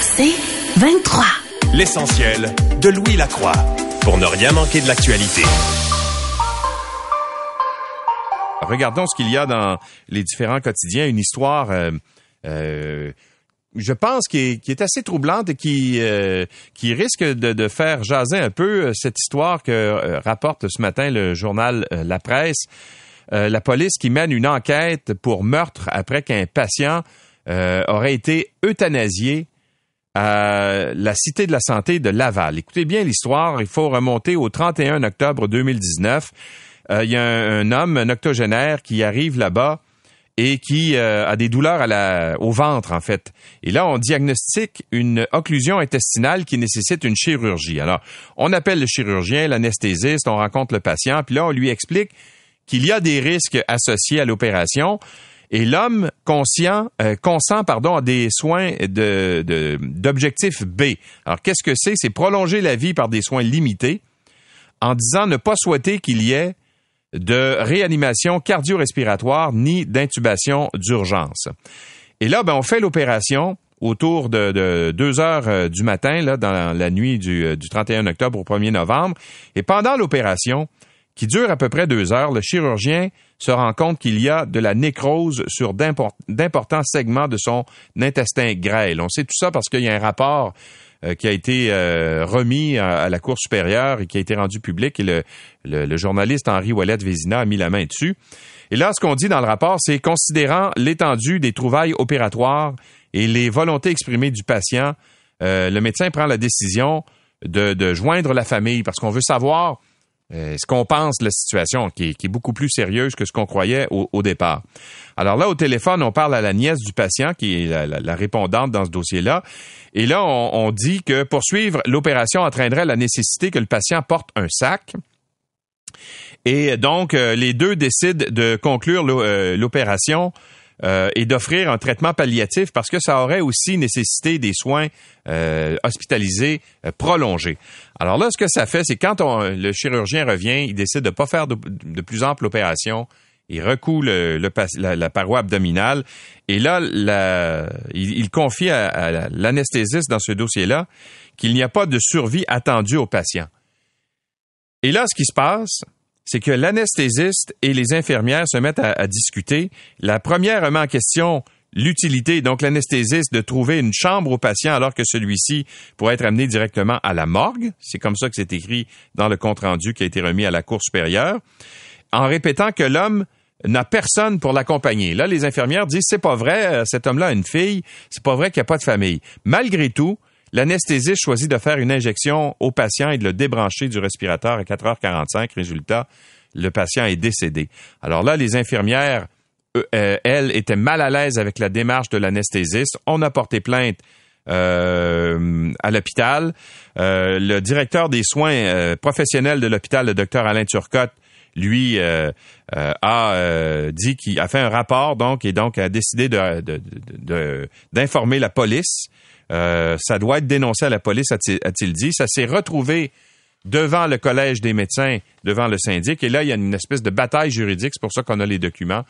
C'est 23. L'essentiel de Louis Lacroix pour ne rien manquer de l'actualité. Regardons ce qu'il y a dans les différents quotidiens. Une histoire, euh, euh, je pense, qui est, qui est, assez troublante et qui, euh, qui risque de, de, faire jaser un peu cette histoire que rapporte ce matin le journal La Presse. la police qui mène une enquête pour meurtre après qu'un patient aurait été euthanasié à la Cité de la Santé de Laval. Écoutez bien l'histoire, il faut remonter au 31 octobre 2019. Euh, il y a un, homme, un octogénaire, qui arrive là-bas et qui euh, a des douleurs au ventre, en fait. Et là, on diagnostique une occlusion intestinale qui nécessite une chirurgie. Alors, on appelle le chirurgien, l'anesthésiste, on rencontre le patient, puis là, on lui explique qu'il y a des risques associés à l'opération. Et l'homme conscient euh, consent pardon à des soins de d'objectif B. Alors qu'est-ce que c'est? C'est prolonger la vie par des soins limités en disant ne pas souhaiter qu'il y ait de réanimation cardio-respiratoire ni d'intubation d'urgence. Et là, ben, on fait l'opération autour de, de 2 heures euh, du matin, là, dans la nuit du, euh, du 31 octobre au 1er novembre. Et pendant l'opération, qui dure à peu près deux heures, le chirurgien se rend compte qu'il y a de la nécrose sur d'importants segments de son intestin grêle. On sait tout ça parce qu'il y a un rapport euh, qui a été euh, remis à, la Cour supérieure et qui a été rendu public. Et le, journaliste Henri Ouellet-Vézina a mis la main dessus. Et là, ce qu'on dit dans le rapport, c'est considérant l'étendue des trouvailles opératoires et les volontés exprimées du patient, euh, le médecin prend la décision de joindre la famille parce qu'on veut savoir euh, ce qu'on pense la situation, qui est, beaucoup plus sérieuse que ce qu'on croyait au, départ. Alors là, au téléphone, on parle à la nièce du patient, qui est la, répondante dans ce dossier-là. Et là, on, dit que poursuivre l'opération entraînerait la nécessité que le patient porte un sac. Et donc, euh, les deux décident de conclure euh, l'opération et d'offrir un traitement palliatif parce que ça aurait aussi nécessité des soins euh, hospitalisés euh, prolongés. Alors là, ce que ça fait, c'est quand le chirurgien revient, il décide de pas faire de, plus ample opération, il recoue la, paroi abdominale et là, il, confie à l'anesthésiste dans ce dossier-là qu'il n'y a pas de survie attendue au patient. Et là, ce qui se passe, c'est que l'anesthésiste et les infirmières se mettent à, discuter. La première remet en question l'utilité, donc l'anesthésiste, de trouver une chambre au patient alors que celui-ci pourrait être amené directement à la morgue. C'est comme ça que c'est écrit dans le compte-rendu qui a été remis à la Cour supérieure, en répétant que l'homme n'a personne pour l'accompagner. Là, les infirmières disent c'est pas vrai, euh, cet homme-là a une fille, c'est pas vrai qu'il n'y a pas de famille. Malgré tout, L'anesthésiste choisit de faire une injection au patient et de le débrancher du respirateur à 4h45. Résultat, le patient est décédé. Alors là, les infirmières, euh, elles, étaient mal à l'aise avec la démarche de l'anesthésiste. On a porté plainte euh, à l'hôpital. Euh, le directeur des soins professionnels de l'hôpital, le docteur Alain Turcotte, lui a dit qu'il a fait un rapport donc et donc a décidé d'informer la police euh, ça doit être dénoncé à la police, a-t-il dit. Ça s'est retrouvé devant le collège des médecins, devant le syndic. Et là, il y a une espèce de bataille juridique. C'est pour ça qu'on a les documents.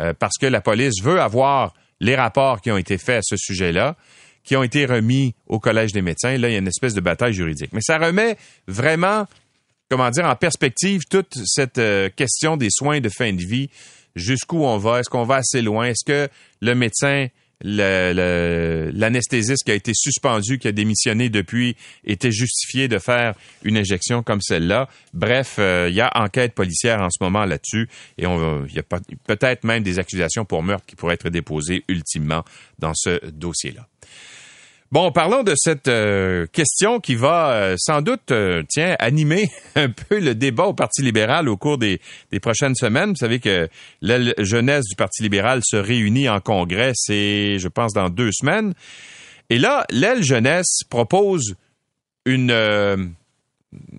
Euh, parce que la police veut avoir les rapports qui ont été faits à ce sujet-là, qui ont été remis au collège des médecins. là, il y a une espèce de bataille juridique. Mais ça remet vraiment, comment dire, en perspective toute cette euh, question des soins de fin de vie. Jusqu'où on va? Est-ce qu'on va assez loin? Est-ce que le médecin l'anesthésiste qui a été suspendu, qui a démissionné depuis, était justifié de faire une injection comme celle-là. Bref, euh, il y a enquête policière en ce moment là-dessus et il y a peut-être même des accusations pour meurtre qui pourraient être déposées ultimement dans ce dossier-là. Bon, parlons de cette euh, question qui va euh, sans doute, euh, tiens, animer un peu le débat au Parti libéral au cours des, des prochaines semaines. Vous savez que la jeunesse du Parti libéral se réunit en congrès, c'est, je pense, dans deux semaines. Et là, l'aile jeunesse propose une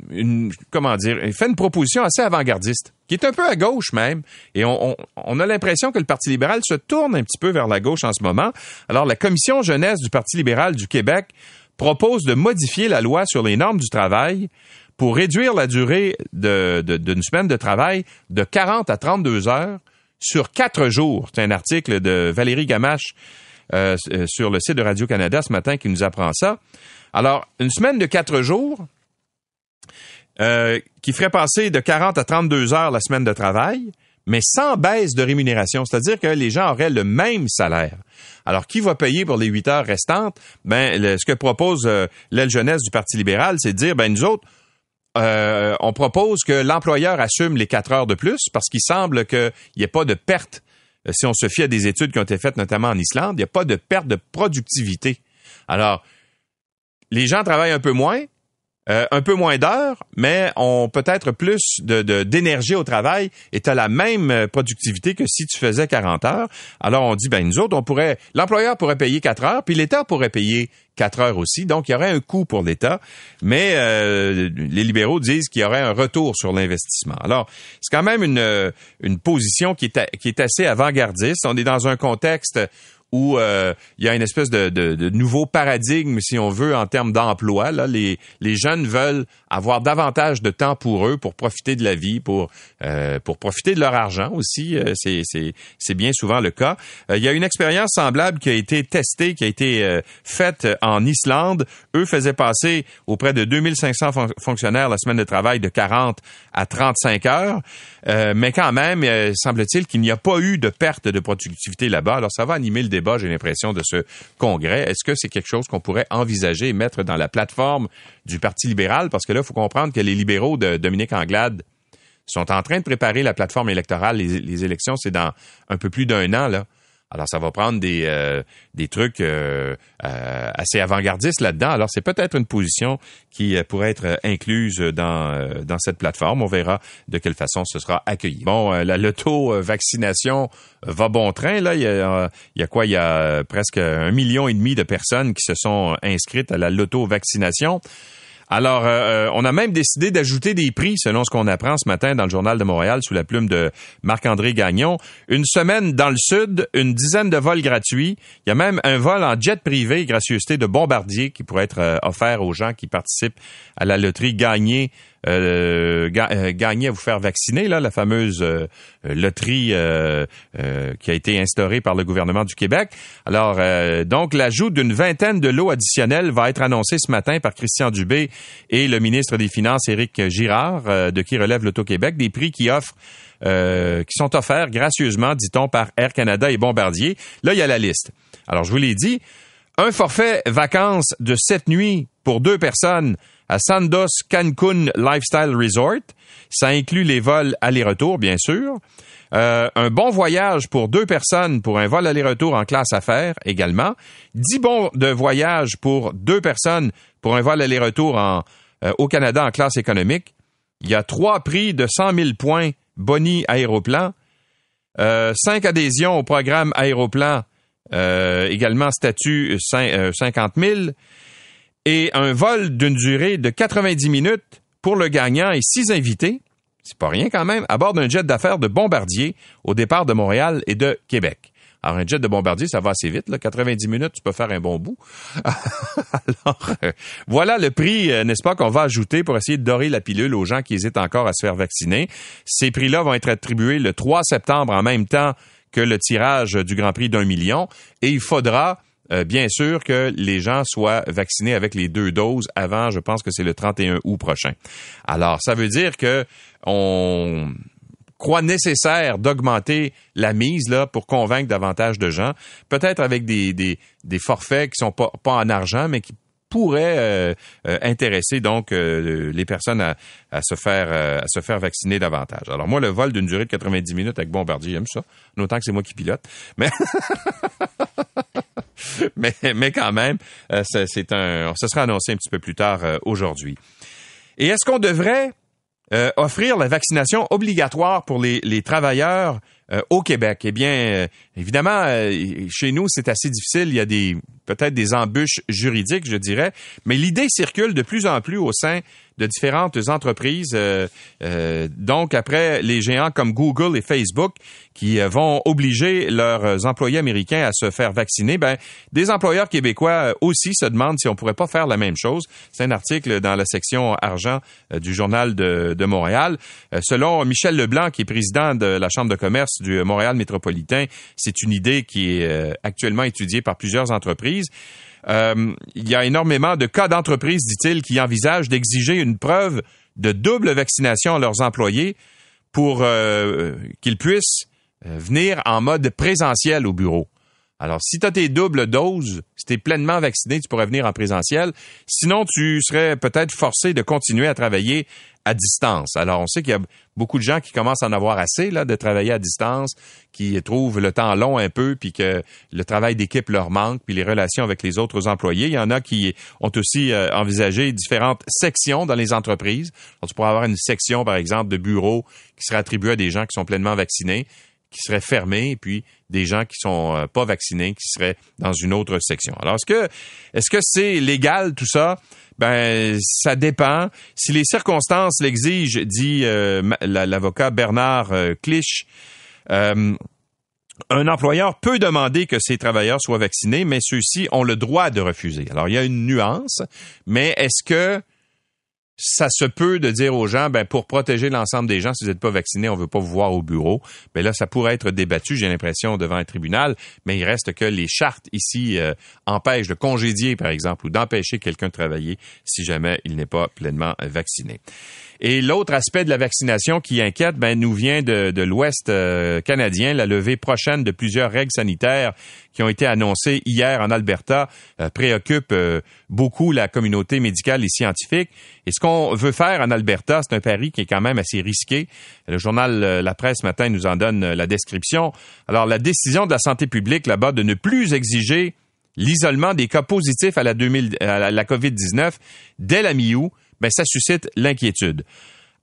une, comment dire, il fait une proposition assez avant-gardiste, qui est un peu à gauche même. Et on, a l'impression que le Parti libéral se tourne un petit peu vers la gauche en ce moment. Alors, la commission jeunesse du Parti libéral du Québec propose de modifier la loi sur les normes du travail pour réduire la durée d'une semaine de travail de 40 à 32 heures sur quatre jours. C'est un article de Valérie Gamache sur le site de Radio-Canada ce matin qui nous apprend ça. Alors, une semaine de quatre jours qui ferait passer de 40 à 32 heures la semaine de travail, mais sans baisse de rémunération, c'est-à-dire que les gens auraient le même salaire. Alors, qui va payer pour les huit heures restantes? Ben, ce que propose l'aile jeunesse du Parti libéral, c'est de dire, ben, nous autres, euh, on propose que l'employeur assume les quatre heures de plus parce qu'il semble qu'il n'y ait pas de perte. Euh, si on se fie à des études qui ont été faites notamment en Islande, il n'y a pas de perte de productivité. Alors, les gens travaillent un peu moins, euh, un peu moins d'heures, mais on peut-être plus d'énergie au travail et tu as la même euh, productivité que si tu faisais 40 heures. Alors on dit ben nous autres on pourrait l'employeur pourrait payer 4 heures puis l'État pourrait payer 4 heures aussi. Donc il y aurait un coût pour l'État, mais euh, les libéraux disent qu'il y aurait un retour sur l'investissement. Alors, c'est quand même une une position qui est qui est assez avant-gardiste. On est dans un contexte où euh, il y a une espèce de, de, nouveau paradigme, si on veut, en termes d'emploi. Là, les, les jeunes veulent avoir davantage de temps pour eux, pour profiter de la vie, pour euh, pour profiter de leur argent aussi. Euh, c'est c'est c'est bien souvent le cas. il y a une expérience semblable qui a été testée, qui a été faite en Islande. Eux faisaient passer auprès de 2500 fonctionnaires la semaine de travail de 40 à 35 heures, mais quand même, semble-t-il qu'il n'y a pas eu de perte de productivité là-bas. Alors ça va animer le débat j'ai l'impression, de ce congrès. Est-ce que c'est quelque chose qu'on pourrait envisager et mettre dans la plateforme du Parti libéral? Parce que là, il faut comprendre que les libéraux de Dominique Anglade sont en train de préparer la plateforme électorale. Les, les élections, c'est dans un peu plus d'un an, là. Alors, ça va prendre des, euh, des trucs euh, euh, assez avant-gardistes là-dedans. Alors, c'est peut-être une position qui pourrait être incluse dans, dans cette plateforme. On verra de quelle façon ce sera accueilli. Bon, la loto-vaccination va bon train. Là, il y, a, il y a quoi? Il y a presque un million et demi de personnes qui se sont inscrites à la loto-vaccination. Alors, euh, euh, on a même décidé d'ajouter des prix, selon ce qu'on apprend ce matin dans le Journal de Montréal, sous la plume de Marc-André Gagnon. Une semaine dans le sud, une dizaine de vols gratuits. Il y a même un vol en jet privé, gracieuseté de Bombardier, qui pourrait être euh, offert aux gens qui participent à la loterie gagnée euh, euh, gagner à vous faire vacciner, là, la fameuse euh, loterie qui a été instaurée par le gouvernement du Québec. Alors, donc, l'ajout d'une vingtaine de lots additionnels va être annoncé ce matin par Christian Dubé et le ministre des Finances, Éric Girard, de qui relève l'Auto-Québec, des prix qui offrent qui sont offerts gracieusement, dit-on, par Air Canada et Bombardier. Là, il y a la liste. Alors, je vous l'ai dit, un forfait vacances de sept nuits pour deux personnes à Sandos Cancun Lifestyle Resort. Ça inclut les vols aller-retour, bien sûr. Euh, un bon voyage pour deux personnes pour un vol aller-retour en classe affaires également. Dix bons de voyage pour deux personnes pour un vol aller-retour euh, au Canada en classe économique. Il y a trois prix de 100 000 points boni aéroplan. Euh, cinq adhésions au programme aéroplan, également statut 50 000 et un vol d'une durée de 90 minutes pour le gagnant et six invités, c'est pas rien quand même, à bord d'un jet d'affaires de Bombardier au départ de Montréal et de Québec. Alors, un jet de bombardier, ça va assez vite. Là. 90 minutes, tu peux faire un bon bout. Alors, euh, voilà le prix, euh, n'est-ce pas, qu'on va ajouter pour essayer de dorer la pilule aux gens qui hésitent encore à se faire vacciner. Ces prix-là vont être attribués le 3 septembre en même temps que le tirage du Grand Prix d'un million. Et il faudra euh, bien sûr que les gens soient vaccinés avec les deux doses avant, je pense que c'est le 31 août prochain. Alors, ça veut dire que on croit nécessaire d'augmenter la mise là pour convaincre davantage de gens, peut-être avec des, des, des forfaits qui sont pas, pas en argent, mais qui pourrait euh, euh, intéresser donc euh, les personnes à, se faire à se faire vacciner davantage. Alors moi le vol d'une durée de 90 minutes avec Bombardier, j'aime ça, d'autant que c'est moi qui pilote. Mais mais mais quand même, c'est un ça sera annoncé un petit peu plus tard aujourd'hui. Et est-ce qu'on devrait offrir la vaccination obligatoire pour les, les travailleurs au Québec. Eh bien, évidemment, chez nous, c'est assez difficile. Il y a des peut-être des embûches juridiques, je dirais, mais l'idée circule de plus en plus au sein de différentes entreprises. Euh, euh, donc, après les géants comme Google et Facebook qui euh, vont obliger leurs employés américains à se faire vacciner, ben, des employeurs québécois aussi se demandent si on pourrait pas faire la même chose. C'est un article dans la section argent du journal de, de Montréal. selon Michel Leblanc, qui est président de la Chambre de commerce du Montréal métropolitain, c'est une idée qui est actuellement étudiée par plusieurs entreprises. Euh, il y a énormément de cas d'entreprises, dit-il, qui envisagent d'exiger une preuve de double vaccination à leurs employés pour euh, qu'ils puissent euh, venir en mode présentiel au bureau. Alors, si tu as tes doubles doses, si tu es pleinement vacciné, tu pourrais venir en présentiel. Sinon, tu serais peut-être forcé de continuer à travailler à distance. Alors, on sait qu'il y a beaucoup de gens qui commencent à en avoir assez là, de travailler à distance, qui trouvent le temps long un peu, puis que le travail d'équipe leur manque, puis les relations avec les autres employés. Il y en a qui ont aussi euh, envisagé différentes sections dans les entreprises. Tu pourrais avoir une section, par exemple, de bureaux qui serait attribuée à des gens qui sont pleinement vaccinés qui seraient fermés et puis des gens qui sont euh, pas vaccinés qui seraient dans une autre section. Alors est-ce que c'est légal tout ça? Ben ça dépend. Si les circonstances l'exigent, dit euh, l'avocat Bernard euh, Clich. un employeur peut demander que ses travailleurs soient vaccinés, mais ceux-ci ont le droit de refuser. Alors, il y a une nuance, mais est-ce que ça se peut de dire aux gens, ben, pour protéger l'ensemble des gens, si vous n'êtes pas vacciné, on veut pas vous voir au bureau. Ben là, ça pourrait être débattu, j'ai l'impression, devant un tribunal, mais il reste que les chartes ici euh, empêchent de congédier, par exemple, ou d'empêcher quelqu'un de travailler si jamais il n'est pas pleinement vacciné. Et l'autre aspect de la vaccination qui inquiète, ben, nous vient de, l'Ouest euh, canadien, la levée prochaine de plusieurs règles sanitaires qui ont été annoncées hier en Alberta euh, préoccupe euh, beaucoup la communauté médicale et scientifique. Et ce qu'on veut faire en Alberta, c'est un pari qui est quand même assez risqué. Le journal La Presse ce matin nous en donne la description. Alors, la décision de la santé publique là-bas de ne plus exiger l'isolement des cas positifs à la, 2000, à la COVID-19 dès la mi-août ben, ça suscite l'inquiétude.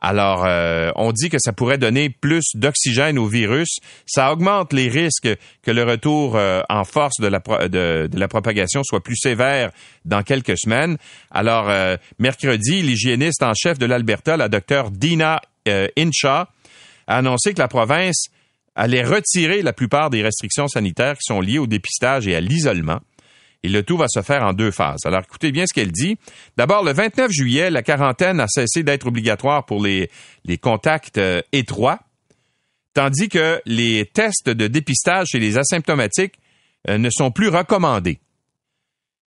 Alors, euh, on dit que ça pourrait donner plus d'oxygène au virus. Ça augmente les risques que le retour euh, en force de la, propagation soit plus sévère dans quelques semaines. Alors, euh, mercredi, l'hygiéniste en chef de l'Alberta, la docteure Dina Incha, a annoncé que la province allait retirer la plupart des restrictions sanitaires qui sont liées au dépistage et à l'isolement. Et le tout va se faire en deux phases. Alors écoutez bien ce qu'elle dit. D'abord, le 29 juillet, la quarantaine a cessé d'être obligatoire pour les, contacts euh, étroits, tandis que les tests de dépistage chez les asymptomatiques euh, ne sont plus recommandés.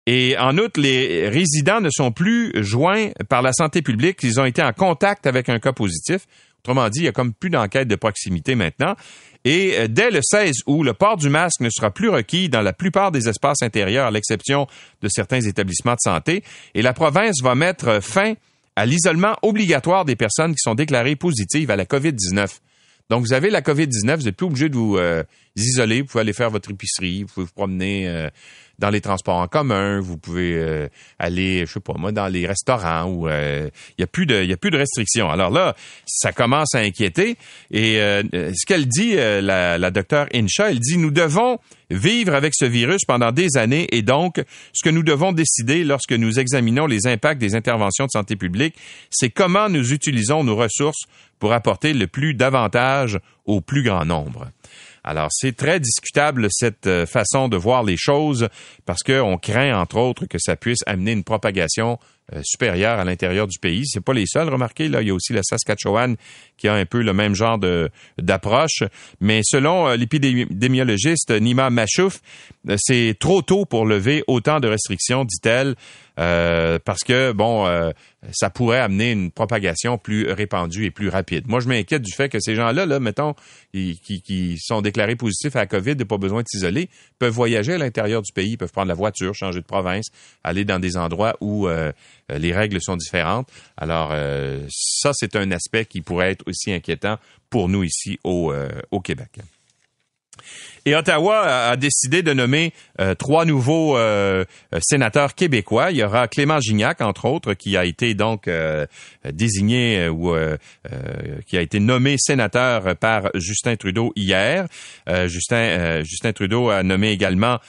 Et en outre, les résidents ne sont plus joints par la santé publique. Ils ont été en contact avec un cas positif. Autrement dit, il y a comme plus d'enquête de proximité maintenant. Et euh, dès le 16 août, le port du masque ne sera plus requis dans la plupart des espaces intérieurs, à l'exception de certains établissements de santé. Et la province va mettre fin à l'isolement obligatoire des personnes qui sont déclarées positives à la COVID-19. Donc, vous avez la COVID-19, vous n'êtes plus obligé de vous euh, isoler, vous pouvez aller faire votre épicerie, vous pouvez vous promener euh, dans les transports en commun, vous pouvez euh, aller, je sais pas moi, dans les restaurants où il euh, y a plus de, y a plus de restrictions. Alors là, ça commence à inquiéter. Et euh, ce qu'elle dit, la, la docteure Incha, elle dit, nous devons vivre avec ce virus pendant des années et donc, ce que nous devons décider lorsque nous examinons les impacts des interventions de santé publique, c'est comment nous utilisons nos ressources pour apporter le plus d'avantages au plus grand nombre. Alors, c'est très discutable cette euh, façon de voir les choses parce qu'on craint, entre autres, que ça puisse amener une propagation euh, supérieure à l'intérieur du pays. C'est pas les seuls, remarquez, là, il y a aussi la Saskatchewan qui a un peu le même genre d'approche. Mais selon euh, l'épidémiologiste Nima Machouf, c'est trop tôt pour lever autant de restrictions, dit-elle. Euh, parce que, bon, euh, ça pourrait amener une propagation plus répandue et plus rapide. Moi, je m'inquiète du fait que ces gens-là, là, mettons, qui, qui, sont déclarés positifs à la COVID, n'ont pas besoin de s'isoler, peuvent voyager à l'intérieur du pays, peuvent prendre la voiture, changer de province, aller dans des endroits où euh, les règles sont différentes. Alors, ça, c'est un aspect qui pourrait être aussi inquiétant pour nous ici au, au Québec. Et Ottawa a, décidé de nommer euh, trois nouveaux euh, sénateurs québécois. Il y aura Clément Gignac, entre autres, qui a été donc euh, désigné ou qui a été nommé sénateur par Justin Trudeau hier. Justin, Justin Trudeau a nommé également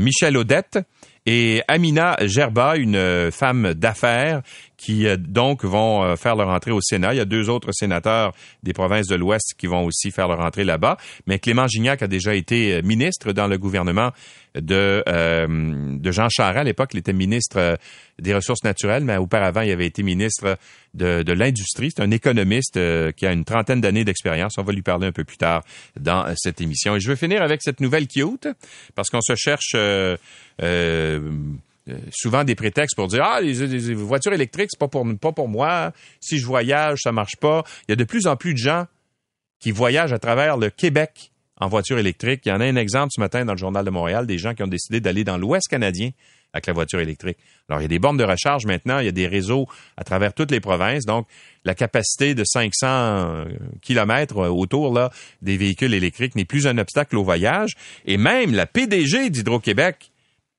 Michel Audette et Amina Gerba, une femme d'affaires qui donc vont faire leur entrée au Sénat. Il y a deux autres sénateurs des provinces de l'Ouest qui vont aussi faire leur entrée là-bas. Mais Clément Gignac a déjà été ministre dans le gouvernement de, de Jean Charest. À l'époque, il était ministre des Ressources naturelles, mais auparavant, il avait été ministre de, de l'Industrie. C'est un économiste qui a une trentaine d'années d'expérience. On va lui parler un peu plus tard dans cette émission. Et je veux finir avec cette nouvelle cute, parce qu'on se cherche... Euh, euh, souvent des prétextes pour dire ah les, voitures électriques c'est pas pour pas pour moi si je voyage ça marche pas il y a de plus en plus de gens qui voyagent à travers le Québec en voiture électrique il y en a un exemple ce matin dans le journal de Montréal des gens qui ont décidé d'aller dans l'Ouest canadien avec la voiture électrique. Alors, il y a des bornes de recharge maintenant, il y a des réseaux à travers toutes les provinces. Donc, la capacité de 500 euh, kilomètres euh, autour des véhicules électriques n'est plus un obstacle au voyage. Et même la PDG d'Hydro-Québec,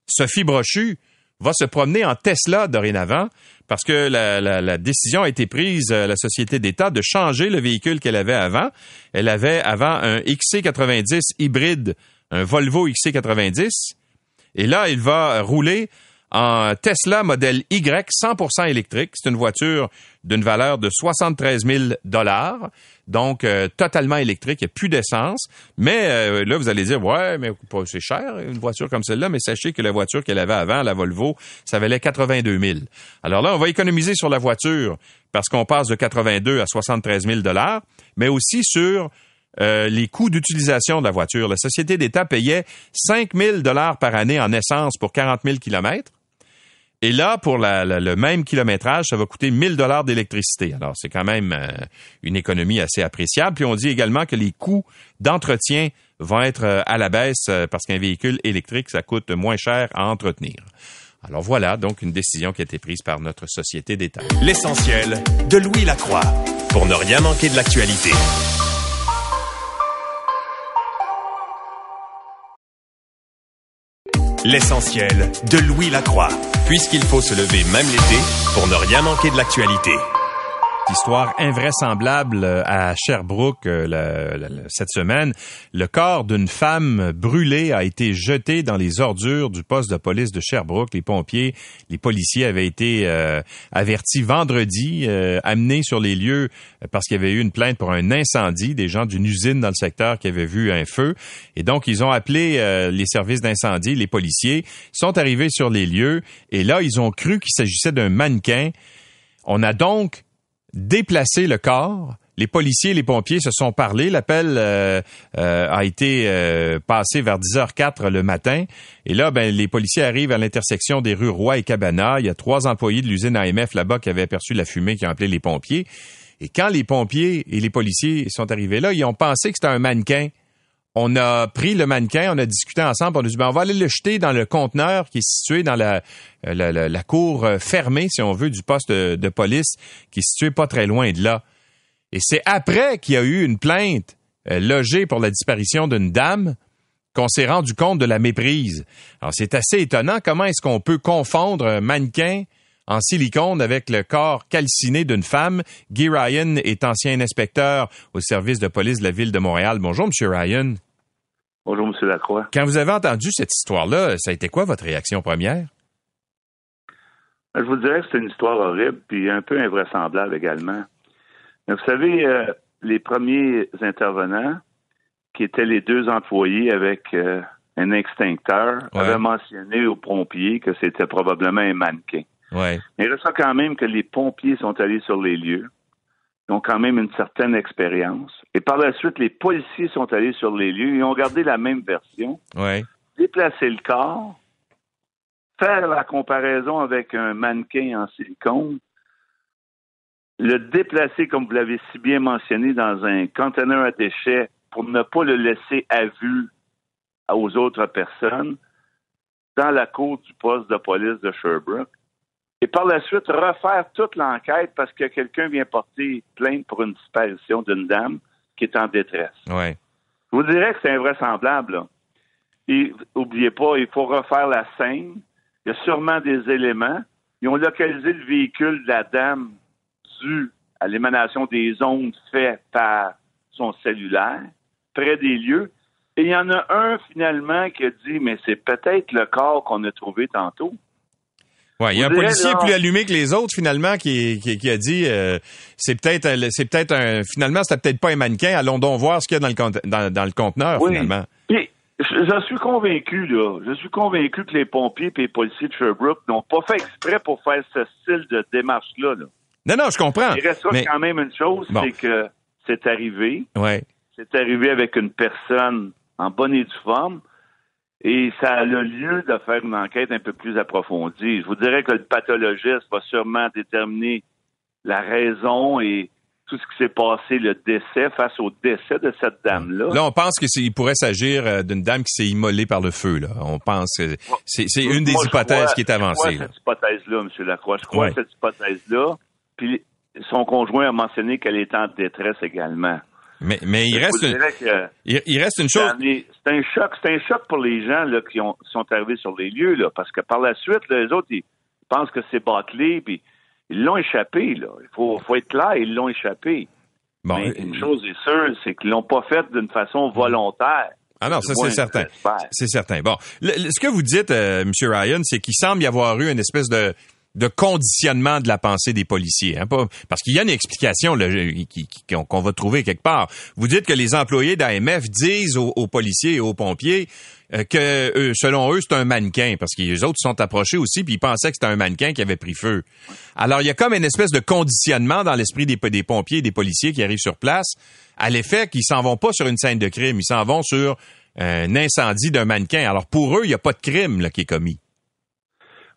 Sophie Brochu, va se promener en Tesla dorénavant parce que la, décision a été prise, euh, la société d'État, de changer le véhicule qu'elle avait avant. Elle avait avant un XC90 hybride, un Volvo XC90 et là, il va rouler en Tesla modèle Y 100% électrique. C'est une voiture d'une valeur de 73 000 dollars, donc euh, totalement électrique, il n'y a plus d'essence. Mais euh, là, vous allez dire, ouais, mais c'est cher une voiture comme celle-là, mais sachez que la voiture qu'elle avait avant, la Volvo, ça valait 82 000. Alors là, on va économiser sur la voiture parce qu'on passe de 82 à 73 000 dollars, mais aussi sur euh, les coûts d'utilisation de la voiture. La société d'État payait 5 000 dollars par année en essence pour 40 000 kilomètres. Et là, pour le même kilométrage, ça va coûter 1000 dollars d'électricité. Alors, c'est quand même euh, une économie assez appréciable. Puis on dit également que les coûts d'entretien vont être euh, à la baisse parce qu'un véhicule électrique, ça coûte moins cher à entretenir. Alors voilà, donc une décision qui a été prise par notre société d'État. L'essentiel de Louis Lacroix pour ne rien manquer de l'actualité. L'essentiel de Louis Lacroix, puisqu'il faut se lever même l'été pour ne rien manquer de l'actualité. Histoire invraisemblable euh, à Sherbrooke euh, cette semaine. Le corps d'une femme brûlée a été jeté dans les ordures du poste de police de Sherbrooke. Les pompiers, les policiers avaient été euh, avertis vendredi, amenés sur les lieux parce qu'il y avait eu une plainte pour un incendie, des gens d'une usine dans le secteur qui avaient vu un feu. Et donc, ils ont appelé les services d'incendie, les policiers, sont arrivés sur les lieux et là, ils ont cru qu'il s'agissait d'un mannequin. On a donc déplacer le corps. Les policiers et les pompiers se sont parlé. L'appel euh, euh, a été euh, passé vers 10h04 le matin. Et là, ben, les policiers arrivent à l'intersection des rues Roy et Cabana. Il y a trois employés de l'usine AMF là-bas qui avaient aperçu la fumée, qui ont appelé les pompiers. Et quand les pompiers et les policiers sont arrivés là, ils ont pensé que c'était un mannequin on a pris le mannequin, on a discuté ensemble, on a dit ben, on va aller le jeter dans le conteneur qui est situé dans la, la, la, cour euh, fermée, si on veut, du poste de, police, qui est situé pas très loin de là. Et c'est après qu'il y a eu une plainte euh, logée pour la disparition d'une dame qu'on s'est rendu compte de la méprise. Alors c'est assez étonnant comment est-ce qu'on peut confondre un mannequin en silicone avec le corps calciné d'une femme? Guy Ryan est ancien inspecteur au service de police de la ville de Montréal. Bonjour, Monsieur Ryan. Bonjour, M. Lacroix. Quand vous avez entendu cette histoire-là, ça a été quoi votre réaction première? Je vous dirais que c'est une histoire horrible puis un peu invraisemblable également. vous savez, euh, les premiers intervenants, qui étaient les deux employés avec euh, un extincteur, avaient mentionné aux pompiers que c'était probablement un mannequin. Ouais. Mais il reste quand même que les pompiers sont allés sur les lieux. Ont quand même une certaine expérience. Et par la suite, les policiers sont allés sur les lieux. Ils ont gardé la même version. Ouais. Déplacer le corps, faire la comparaison avec un mannequin en silicone, le déplacer, comme vous l'avez si bien mentionné, dans un conteneur à déchets pour ne pas le laisser à vue aux autres personnes, dans la cour du poste de police de Sherbrooke et par la suite refaire toute l'enquête parce que quelqu'un vient porter plainte pour une disparition d'une dame qui est en détresse. Ouais. Je vous dirais que c'est invraisemblable. Et oubliez pas, il faut refaire la scène. Il y a sûrement des éléments. Ils ont localisé le véhicule de la dame dû à l'émanation des ondes faites par son cellulaire, près des lieux. Et il y en a un finalement qui a dit, mais c'est peut-être le corps qu'on a trouvé tantôt. Ouais, il y a un policier plus allumé que les autres finalement qui, qui, a dit euh, c'est peut-être c'est peut-être un finalement c'était peut-être pas un mannequin allons donc voir ce qu'il y a dans le dans, le conteneur finalement. Puis, je, suis convaincu là, je suis convaincu que les pompiers et les policiers de Sherbrooke n'ont pas fait exprès pour faire ce style de démarche là. Non non, je comprends. Il reste quand même une chose, c'est que c'est arrivé. Ouais. C'est arrivé avec une personne en bonne et due forme. Et ça a le lieu de faire une enquête un peu plus approfondie. Je vous dirais que le pathologiste va sûrement déterminer la raison et tout ce qui s'est passé, le décès, face au décès de cette dame-là. Là, on pense qu'il pourrait s'agir euh, d'une dame qui s'est immolée par le feu. Là. On pense que c'est une des hypothèses qui est avancée. Je crois cette hypothèse-là, M. Lacroix. Je crois cette hypothèse-là. Puis son conjoint a mentionné qu'elle était en détresse également. Mais, mais il, reste une, il, reste une chose. C'est un choc, c'est un choc pour les gens là, qui ont, sont arrivés sur les lieux, là, parce que par la suite, les autres, ils pensent que c'est bâclé, puis ils l'ont échappé. Là. Il faut, faut être là, ils l'ont échappé. Bon, mais une chose est sûre, c'est qu'ils l'ont pas fait d'une façon volontaire. Ah non, ça c'est certain. C'est certain. Bon, ce que vous dites, euh, M. Ryan, c'est qu'il semble y avoir eu une espèce de de conditionnement de la pensée des policiers. Hein, parce qu'il y a une explication qu'on va trouver quelque part. Vous dites que les employés d'AMF disent aux, policiers et aux pompiers euh, que selon eux, c'est un mannequin, parce que les autres sont approchés aussi, puis ils pensaient que c'était un mannequin qui avait pris feu. Alors, il y a comme une espèce de conditionnement dans l'esprit des, pompiers et des policiers qui arrivent sur place, à l'effet qu'ils s'en vont pas sur une scène de crime, ils s'en vont sur un incendie d'un mannequin. Alors, pour eux, il n'y a pas de crime là, qui est commis.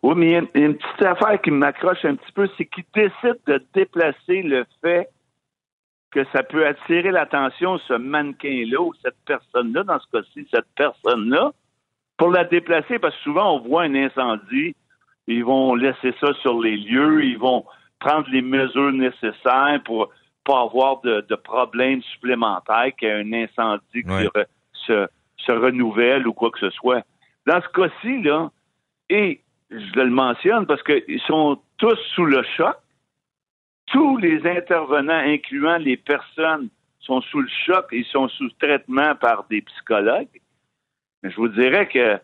Oui, mais il y, a une, petite affaire qui m'accroche un petit peu, c'est qu'ils décident de déplacer le fait que ça peut attirer l'attention ce mannequin-là ou cette personne-là, dans ce cas-ci, cette personne-là, pour la déplacer, parce que souvent on voit un incendie, ils vont laisser ça sur les lieux, ils vont prendre les mesures nécessaires pour pas avoir de, problèmes supplémentaires, qu'il y ait un incendie qui se, se renouvelle ou quoi que ce soit. Dans ce cas-ci, là, et je le mentionne parce qu'ils sont tous sous le choc. Tous les intervenants, incluant les personnes, sont sous le choc, ils sont sous traitement par des psychologues. je vous dirais que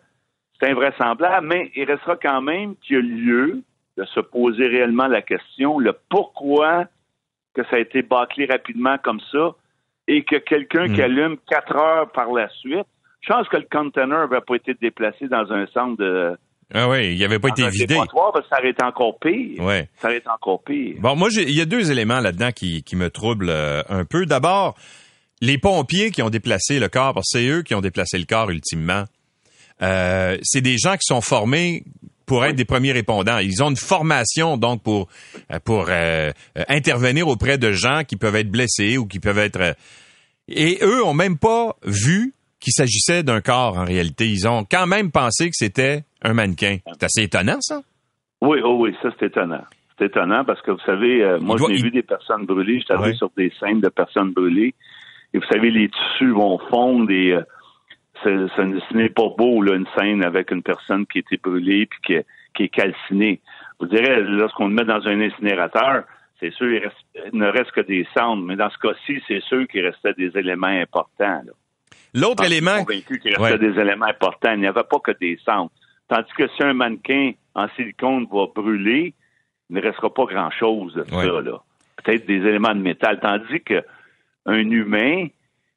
c'est invraisemblable, mais il restera quand même qu'il y a lieu de se poser réellement la question, le pourquoi que ça a été bâclé rapidement comme ça et que quelqu'un qui hmm. allume quatre heures par la suite, je pense que le container n'avait pas été déplacé dans un centre de, ah oui, il n'avait pas été vidé. Ça aurait été encore pire. Ouais. Ça aurait été encore pire. Bon, moi, il y a deux éléments là-dedans qui, qui me troublent euh, un peu. D'abord, les pompiers qui ont déplacé le corps, parce que c'est eux qui ont déplacé le corps ultimement. Euh, c'est des gens qui sont formés pour être des premiers répondants. Ils ont une formation donc pour pour euh, intervenir auprès de gens qui peuvent être blessés ou qui peuvent être et eux ont même pas vu qu'il s'agissait d'un corps en réalité. Ils ont quand même pensé que c'était un mannequin. C'est assez étonnant, ça? Oui, oh oui, ça c'est étonnant. C'est étonnant parce que vous savez, euh, moi j'ai vu des personnes brûlées, je suis allé sur des scènes de personnes brûlées, et vous savez, les tissus vont fondre et euh, ce, n'est pas beau, là, une scène avec une personne qui a été brûlée puis qui, qui est calcinée. Vous direz, lorsqu'on le met dans un incinérateur, c'est sûr, il, ne reste que des cendres, mais dans ce cas-ci, c'est sûr qu'il restait des éléments importants. L'autre élément. convaincu qu'il restait des éléments importants. Il n'y avait pas que des cendres. Tandis que si un mannequin en silicone va brûler, il ne restera pas grand-chose de ça. Là. Peut-être des éléments de métal. Tandis que un humain,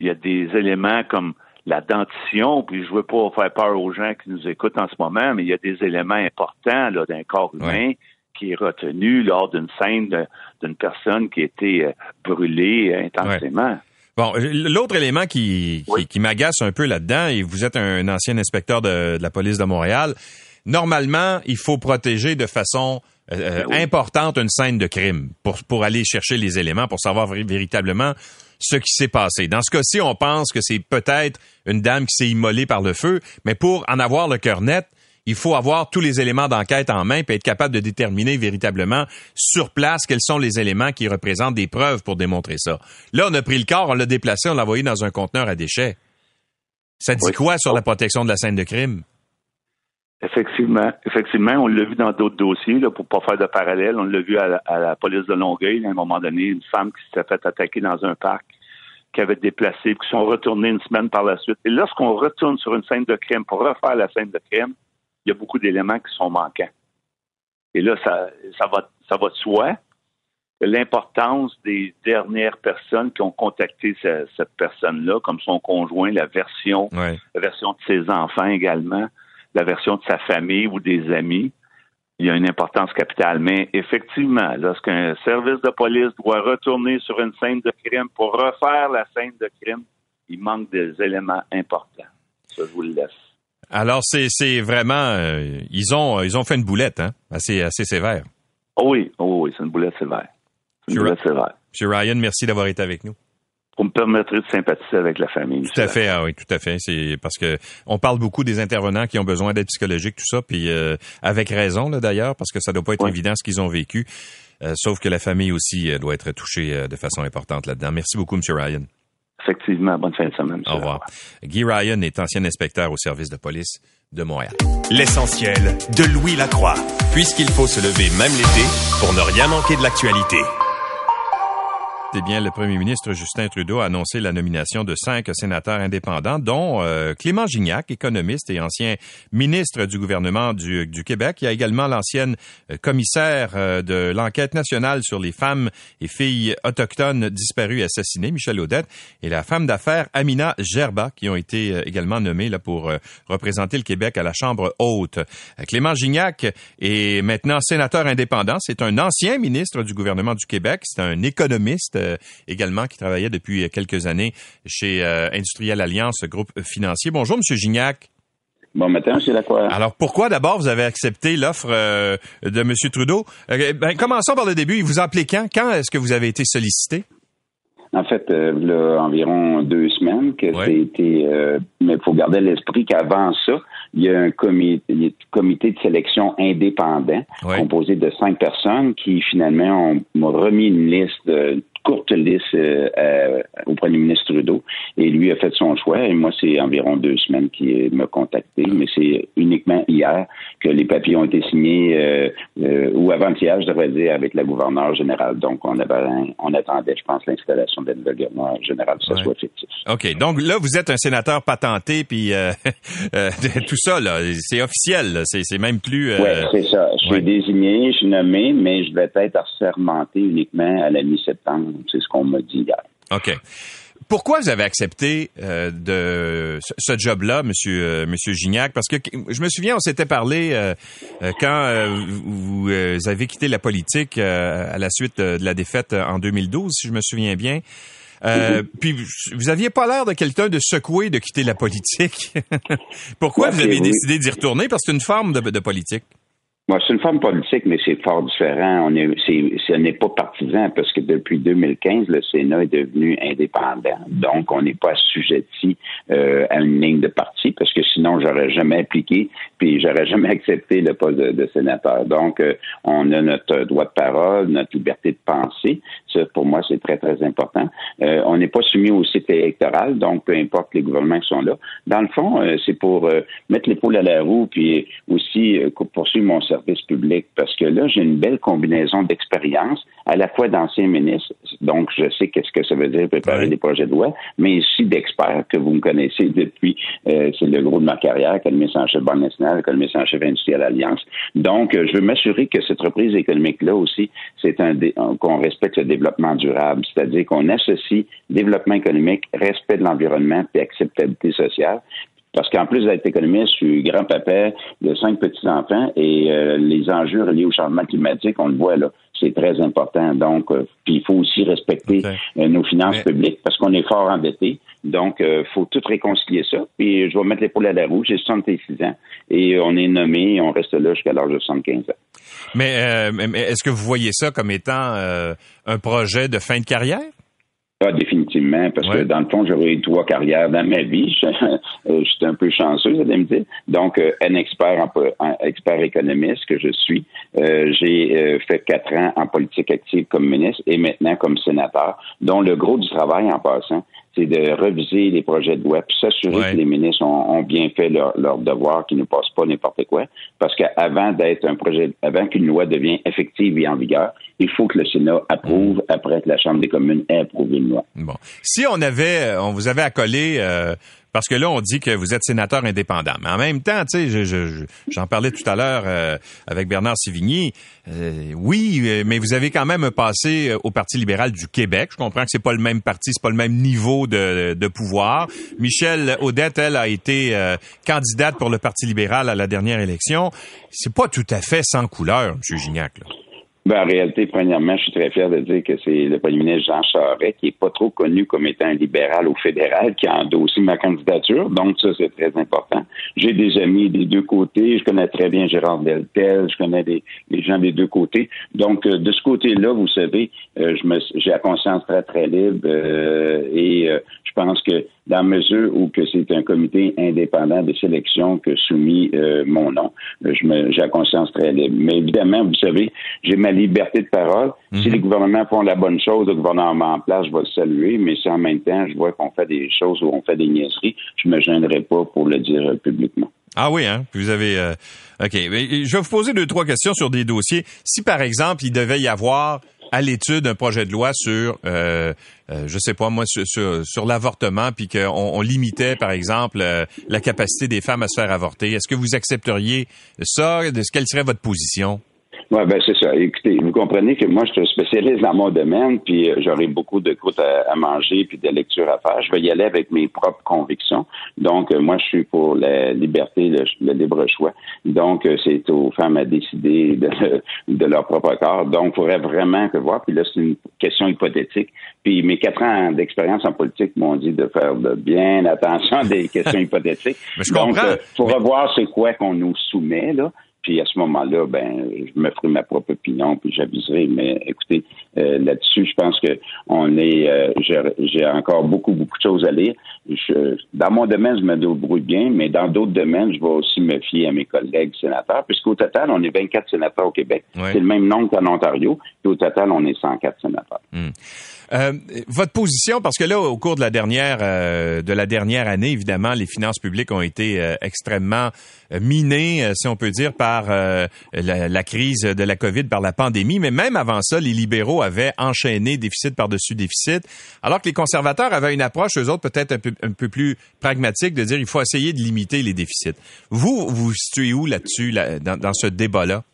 il y a des éléments comme la dentition, puis je veux pas faire peur aux gens qui nous écoutent en ce moment, mais il y a des éléments importants là, d'un corps humain qui est retenu lors d'une scène d'une personne qui a été euh, brûlée intensément. Bon, l'autre élément qui, qui, m'agace un peu là-dedans, et vous êtes un ancien inspecteur de, la police de Montréal, normalement, il faut protéger de façon euh, ben importante une scène de crime pour, pour aller chercher les éléments, pour savoir véritablement ce qui s'est passé. Dans ce cas-ci, on pense que c'est peut-être une dame qui s'est immolée par le feu, mais pour en avoir le cœur net, il faut avoir tous les éléments d'enquête en main et être capable de déterminer véritablement sur place quels sont les éléments qui représentent des preuves pour démontrer ça. Là, on a pris le corps, on l'a déplacé, on l'a envoyé dans un conteneur à déchets. Ça dit quoi sur la protection de la scène de crime? Effectivement, effectivement, on l'a vu dans d'autres dossiers, là, pour pas faire de parallèle. On l'a vu à la, police de Longueuil, à un moment donné, une femme qui s'était fait attaquer dans un parc, qui avaient déplacé, qui sont retournés une semaine par la suite. Et lorsqu'on retourne sur une scène de crime pour refaire la scène de crime, il y a beaucoup d'éléments qui sont manquants. Et là, ça, ça, va, ça va de soi. L'importance des dernières personnes qui ont contacté cette personne-là, comme son conjoint, la version, la version de ses enfants également, la version de sa famille ou des amis il y a une importance capitale. Mais effectivement, lorsqu'un service de police doit retourner sur une scène de crime pour refaire la scène de crime, il manque des éléments importants. Ça, je vous le laisse. Alors, c'est vraiment... Euh, ils, ont, ils ont fait une boulette, hein? Assez, assez sévère. Oh oui, oh oui, c'est une boulette sévère. Une boulette sévère. M. Ryan, merci d'avoir été avec nous pour me permettre de sympathiser avec la famille. Tout à fait, ah oui, tout à fait. C'est parce que on parle beaucoup des intervenants qui ont besoin d'aide psychologique, tout ça, puis euh, avec raison d'ailleurs, parce que ça doit pas être évident ce qu'ils ont vécu. Euh, sauf que la famille aussi euh, doit être touchée de façon importante là-dedans. Merci beaucoup, M. Ryan. Effectivement, bonne fin de semaine. Au revoir. Guy Ryan est ancien inspecteur au service de police de Montréal. L'essentiel de Louis Lacroix, puisqu'il faut se lever même l'été pour ne rien manquer de l'actualité. Eh bien, le premier ministre Justin Trudeau a annoncé la nomination de cinq sénateurs indépendants, dont euh, Clément Gignac, économiste et ancien ministre du gouvernement du, Québec. Il y a également l'ancienne euh, commissaire euh, de l'enquête nationale sur les femmes et filles autochtones disparues et assassinées, Michel Audette, et la femme d'affaires Amina Gerba, qui ont été également nommées là, pour représenter le Québec à la Chambre haute. Clément Gignac est maintenant sénateur indépendant. C'est un ancien ministre du gouvernement du Québec. C'est un économiste également qui travaillait depuis quelques années chez euh, Industriel Alliance, groupe financier. Bonjour, Monsieur Gignac. Bon matin, c'est quoi. Alors, pourquoi d'abord vous avez accepté l'offre euh, de M. Trudeau? ben, commençons par le début. Il vous a appelé quand? Quand est-ce que vous avez été sollicité? En fait, il y a environ deux semaines que été... mais il faut garder l'esprit qu'avant ça, il y a un comité, comité de sélection indépendant composé de cinq personnes qui finalement ont, remis une liste de courte liste euh, euh, au premier ministre Trudeau. Et lui a fait son choix. Et moi c'est environ deux semaines qu'il m'a contacté. Mais c'est uniquement hier que les papiers ont été signés euh, ou avant-hier je devrais dire avec la gouverneure générale. Donc on avait on attendait je pense l'installation de la gouverneure générale que ça soit fictif. OK. Donc là vous êtes un sénateur patenté puis tout ça là. C'est officiel c'est même plus Oui, c'est ça. Je suis désigné je suis nommé mais je vais être assermenté uniquement à la mi-septembre c'est ce qu'on m'a dit hier. OK. Pourquoi vous avez accepté euh, de ce, job-là, Monsieur euh, Monsieur Gignac? Parce que je me souviens, on s'était parlé euh, quand vous, avez quitté la politique à la suite de la défaite en 2012, si je me souviens bien. Mm-hmm. Puis vous aviez pas l'air de quelqu'un de secoué de quitter la politique. Pourquoi vous avez décidé d'y retourner? Parce que c'est une forme de politique c'est une forme politique, mais c'est fort différent. On est, c'est, ce n'est pas partisan parce que depuis 2015, le Sénat est devenu indépendant. Donc, on n'est pas assujetti euh, à une ligne de parti parce que sinon, j'aurais jamais appliqué puis j'aurais jamais accepté le poste de, sénateur. Donc, euh, on a notre droit de parole, notre liberté de penser. Ça, pour moi, c'est très, très important. Euh, on n'est pas soumis au site électoral, donc peu importe les gouvernements qui sont là. Dans le fond, c'est pour mettre l'épaule à la roue puis aussi poursuivre mon service service public parce que là, j'ai une belle combinaison d'expérience, à la fois d'ancien ministre, donc je sais qu'est-ce que ça veut dire préparer des projets de loi, mais aussi d'experts que vous me connaissez depuis, euh, c'est le gros de ma carrière, économiste en chef Banque nationale, économiste en chef industriel Alliance. Donc, euh, je veux m'assurer que cette reprise économique-là aussi, c'est un qu'on respecte le développement durable, c'est-à-dire qu'on associe développement économique, respect de l'environnement et acceptabilité sociale. Parce qu'en plus d'être économiste, je suis grand-papa de cinq petits-enfants et euh, les enjeux reliés au changement climatique, on le voit là, c'est très important. Donc, euh, puis il faut aussi respecter euh, nos finances publiques parce qu'on est fort endetté. Donc, il faut tout réconcilier ça. Puis je vais mettre l'épaule à la roue. J'ai 66 ans et on est nommé et on reste là jusqu'à l'âge de 75 ans. Mais, est-ce que vous voyez ça comme étant un projet de fin de carrière? Pas définitivement, parce que dans le fond, j'aurais eu trois carrières dans ma vie. J'étais un peu chanceux, vous allez me dire. Donc, euh, un expert en, expert économiste que je suis. Euh, j'ai euh, fait quatre ans en politique active comme ministre et maintenant comme sénateur, dont le gros du travail en passant, c'est de reviser les projets de loi, puis s'assurer que les ministres ont, bien fait leur, leur devoir, qu'ils ne passent pas n'importe quoi. Parce qu'avant d'être un projet, avant qu'une loi devienne effective et en vigueur, il faut que le Sénat approuve après que la Chambre des communes ait approuvé une loi. Bon. Si on avait, on vous avait accolé euh, parce que là, on dit que vous êtes sénateur indépendant. Mais en même temps, tu sais, j'en parlais tout à l'heure euh, avec Bernard Sivigny. Euh, oui, euh, mais vous avez quand même passé au Parti libéral du Québec. Je comprends que c'est pas le même parti, c'est pas le même niveau de, de pouvoir. Michel Audette, elle, a été candidate pour le Parti libéral à la dernière élection. C'est pas tout à fait sans couleur, M. Gignac. Là. Ben, en réalité, premièrement, je suis très fier de dire que c'est le premier ministre Jean Charest, qui est pas trop connu comme étant un libéral au fédéral, qui a endossé ma candidature. Donc, ça, c'est très important. J'ai des amis des deux côtés. Je connais très bien Gérard Deltel. Je connais des, les gens des deux côtés. Donc, euh, de ce côté-là, vous savez, euh, je me, j'ai la conscience très, très libre euh, et je pense que dans la mesure où que c'est un comité indépendant de sélection que soumis mon nom, j'ai la conscience très libre. Mais évidemment, vous savez, j'ai ma liberté de parole. Si mhm. les gouvernements font la bonne chose, le gouvernement en place, je vais le saluer, mais si en même temps, je vois qu'on fait des choses où on fait des niaiseries, je me gênerai pas pour le dire publiquement. Ah oui, hein? Vous avez. Euh, OK. je vais vous poser deux, trois questions sur des dossiers. Si, par exemple, il devait y avoir à l'étude un projet de loi sur, euh, euh, je sais pas moi, sur, l'avortement, puis qu'on on limitait, par exemple, la capacité des femmes à se faire avorter, est-ce que vous accepteriez ça? Quelle serait votre position? Oui, ben c'est ça. Écoutez, vous comprenez que moi, je suis spécialiste dans mon domaine, puis euh, j'aurai beaucoup de croûtes à, manger, puis de lecture à faire. Je vais y aller avec mes propres convictions. Donc, euh, moi, je suis pour la liberté, le, libre choix. Donc, euh, c'est aux femmes à décider de, de, leur propre corps. Donc, il faudrait vraiment que voir. Puis là, c'est une question hypothétique. Puis mes quatre ans d'expérience en politique m'ont dit de faire de bien attention des questions hypothétiques. Donc, il faut revoir c'est quoi qu'on nous soumet, là. Puis à ce moment-là, ben, je me ferai ma propre opinion, puis j'aviserai. Mais écoutez, euh, là-dessus, je pense que on est, euh, j'ai encore beaucoup, beaucoup de choses à lire. dans mon domaine, je me débrouille bien, mais dans d'autres domaines, je vais aussi me fier à mes collègues sénateurs, puisqu'au total, on est 24 sénateurs au Québec. C'est le même nombre qu'en Ontario, puis au total, on est 104 sénateurs. Hmm. Euh, votre position, parce que là, au cours de la dernière de la dernière année, évidemment, les finances publiques ont été extrêmement minées, si on peut dire, par la, la, crise de la COVID, par la pandémie. Mais même avant ça, les libéraux avaient enchaîné déficit par-dessus déficit, alors que les conservateurs avaient une approche, eux autres, peut-être un peu, un peu plus pragmatique, de dire il faut essayer de limiter les déficits. Vous, vous situez où là-dessus, là, dans, dans ce débat-là?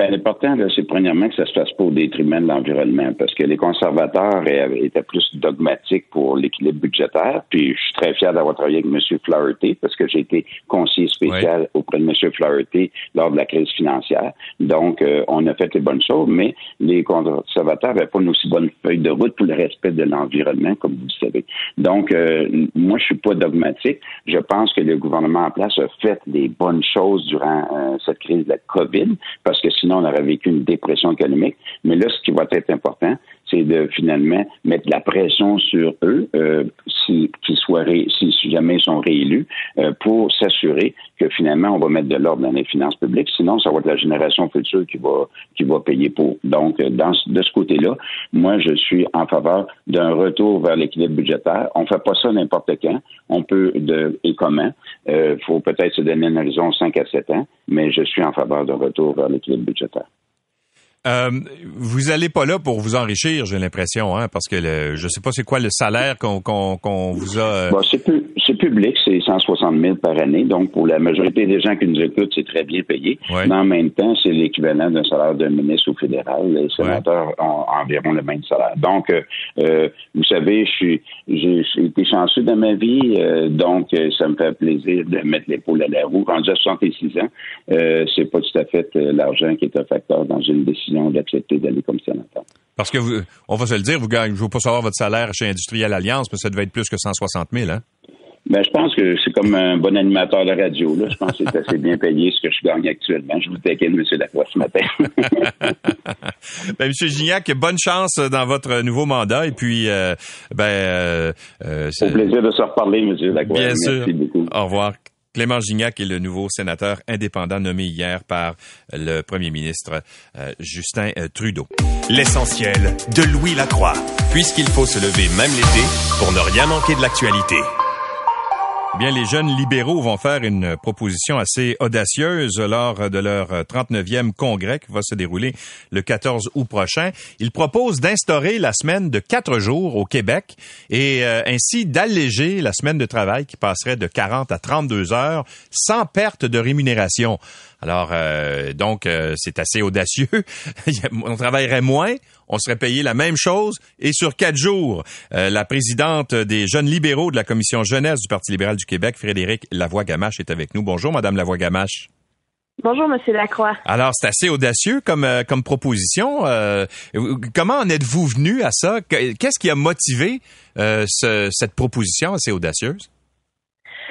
Bien, l'important, c'est premièrement que ça se fasse pas au détriment de l'environnement, parce que les conservateurs étaient plus dogmatiques pour l'équilibre budgétaire. Puis je suis très fier d'avoir travaillé avec M. Flaherty, parce que j'ai été conseiller spécial auprès de M. Flaherty lors de la crise financière. Donc, euh, on a fait les bonnes choses, mais les conservateurs n'avaient pas une aussi bonne feuille de route pour le respect de l'environnement, comme vous le savez. Donc, euh, moi, je suis pas dogmatique. Je pense que le gouvernement en place a fait des bonnes choses durant euh, cette crise de la COVID, parce que sinon on aurait vécu une dépression économique. Mais là, ce qui va être important, c'est de finalement mettre la pression sur eux, euh, si, soient si, jamais ils sont réélus, euh, pour s'assurer que finalement on va mettre de l'ordre dans les finances publiques. Sinon, ça va être la génération future qui va qui va payer pour. Donc, euh, dans, de ce côté-là, moi, je suis en faveur d'un retour vers l'équilibre budgétaire. On fait pas ça n'importe quand. On peut de et comment. Il faut peut-être se donner une horizon 5 à 7 ans, mais je suis en faveur d'un retour vers l'équilibre budgétaire. Euh, vous allez pas là pour vous enrichir, j'ai l'impression, hein, parce que le, je sais pas c'est quoi le salaire qu'on qu'on vous a. Euh, public, c'est 160 000 par année, donc pour la majorité des gens qui nous écoutent, c'est très bien payé. Mais en même temps, c'est l'équivalent d'un salaire d'un ministre au fédéral. Les sénateurs ont environ le même salaire. Donc, euh, euh vous savez, je suis, j'ai, été chanceux dans ma vie, euh, donc ça me fait plaisir de mettre l'épaule à la roue. Rendu à 66 ans, c'est pas tout à fait l'argent qui est un facteur dans une décision d'accepter d'aller comme sénateur. Parce que vous, on va se le dire, vous je veux pas savoir votre salaire chez Industriel Alliance, mais ça devait être plus que 160 000, hein? Ben, je pense que c'est comme un bon animateur de radio. Là. Je pense que c'est assez bien payé ce que je gagne actuellement. Je vous taquine, M. Lacroix, ce matin. ben, M. Gignac, bonne chance dans votre nouveau mandat. Et puis, euh, ben, euh, euh Au plaisir de se reparler, M. Lacroix. Bien Merci sûr. beaucoup. Au revoir. Clément Gignac est le nouveau sénateur indépendant nommé hier par le premier ministre euh, Justin euh, Trudeau. L'essentiel de Louis Lacroix, puisqu'il faut se lever même l'été pour ne rien manquer de l'actualité. Bien, les jeunes libéraux vont faire une proposition assez audacieuse lors de leur 39e congrès qui va se dérouler le 14 août prochain. Ils proposent d'instaurer la semaine de quatre jours au Québec et euh, ainsi d'alléger la semaine de travail qui passerait de 40 à 32 heures sans perte de rémunération. Alors, euh, donc, euh, c'est assez audacieux. on travaillerait moins, on serait payé la même chose et sur quatre jours. Euh, la présidente des jeunes libéraux de la commission jeunesse du Parti libéral du Québec, Frédéric Lavoie-Gamache, est avec nous. Bonjour, Madame Lavoie-Gamache. Bonjour, Monsieur Lacroix. Alors, c'est assez audacieux comme, comme proposition. comment en êtes-vous venu à ça? Qu'est-ce qui a motivé cette proposition assez audacieuse?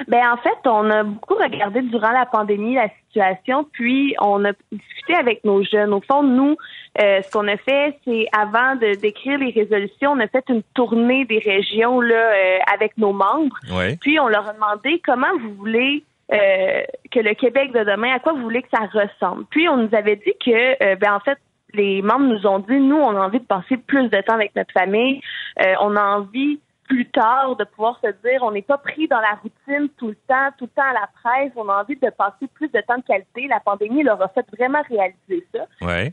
Ben en fait, on a beaucoup regardé durant la pandémie la situation, puis on a discuté avec nos jeunes. Au fond, nous, euh, ce qu'on a fait, c'est avant de d'écrire les résolutions, on a fait une tournée des régions là euh, avec nos membres. Puis on leur a demandé comment vous voulez euh, que le Québec de demain, à quoi vous voulez que ça ressemble. Puis on nous avait dit que, ben en fait, les membres nous ont dit, nous, on a envie de passer plus de temps avec notre famille, on a envie plus tard, de pouvoir se dire on n'est pas pris dans la routine tout le temps, tout le temps à la presse, on a envie de passer plus de temps de qualité. La pandémie leur a fait vraiment réaliser ça.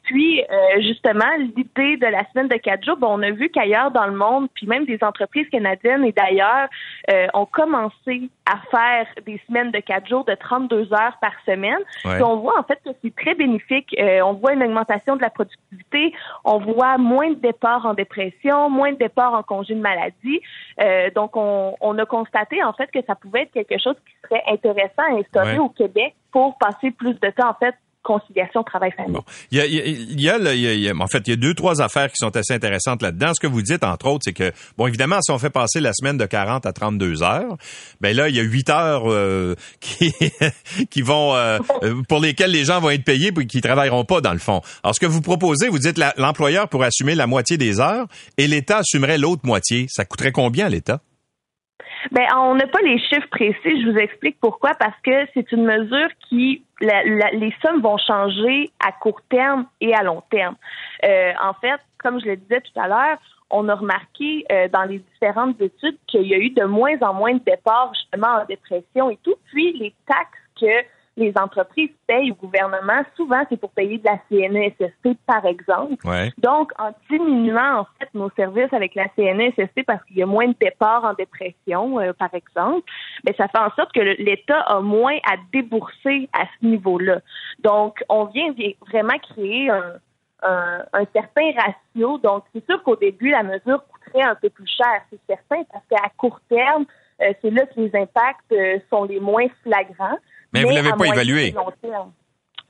Puis, euh, justement, l'idée de la semaine de quatre jours, ben, on a vu qu'ailleurs dans le monde, puis même des entreprises canadiennes et d'ailleurs, euh, ont commencé à faire des semaines de quatre jours de 32 heures par semaine. Puis on voit en fait que c'est très bénéfique. Euh, on voit une augmentation de la productivité, on voit moins de départs en dépression, moins de départs en congé de maladie. Euh, donc, on, on, a constaté en fait que ça pouvait être quelque chose qui serait intéressant à instaurer au Québec pour passer plus de temps en fait conciliation travail-famille. Il, y a, il, y a, il y a, en fait, il y a deux, trois affaires qui sont assez intéressantes là-dedans. Ce que vous dites, entre autres, c'est que, bon, évidemment, si on fait passer la semaine de 40 à 32 heures, ben là, il y a 8 heures euh, qui, qui vont, euh, pour lesquelles les gens vont être payés puis qui travailleront pas, dans le fond. Alors, ce que vous proposez, vous dites l'employeur pourrait assumer la moitié des heures et l'État assumerait l'autre moitié. Ça coûterait combien, l'État? Ben, on n'a pas les chiffres précis. Je vous explique pourquoi. Parce que c'est une mesure qui, les sommes vont changer à court terme et à long terme. Euh, en fait, comme je le disais tout à l'heure, on a remarqué euh, dans les différentes études qu'il y a eu de moins en moins de départs justement en dépression et tout. Puis les taxes que les entreprises payent au gouvernement, souvent c'est pour payer de la CNESST, par exemple. Donc, en diminuant en fait nos services avec la CNESST parce qu'il y a moins de départs en dépression, euh, par exemple, ben ça fait en sorte que l'État a moins à débourser à ce niveau-là. Donc, on vient vraiment créer un, un, certain ratio. Donc, c'est sûr qu'au début, la mesure coûterait un peu plus cher, c'est certain, parce qu'à court terme, euh, c'est là que les impacts euh, sont les moins flagrants. Mais, vous l'avez pas évalué.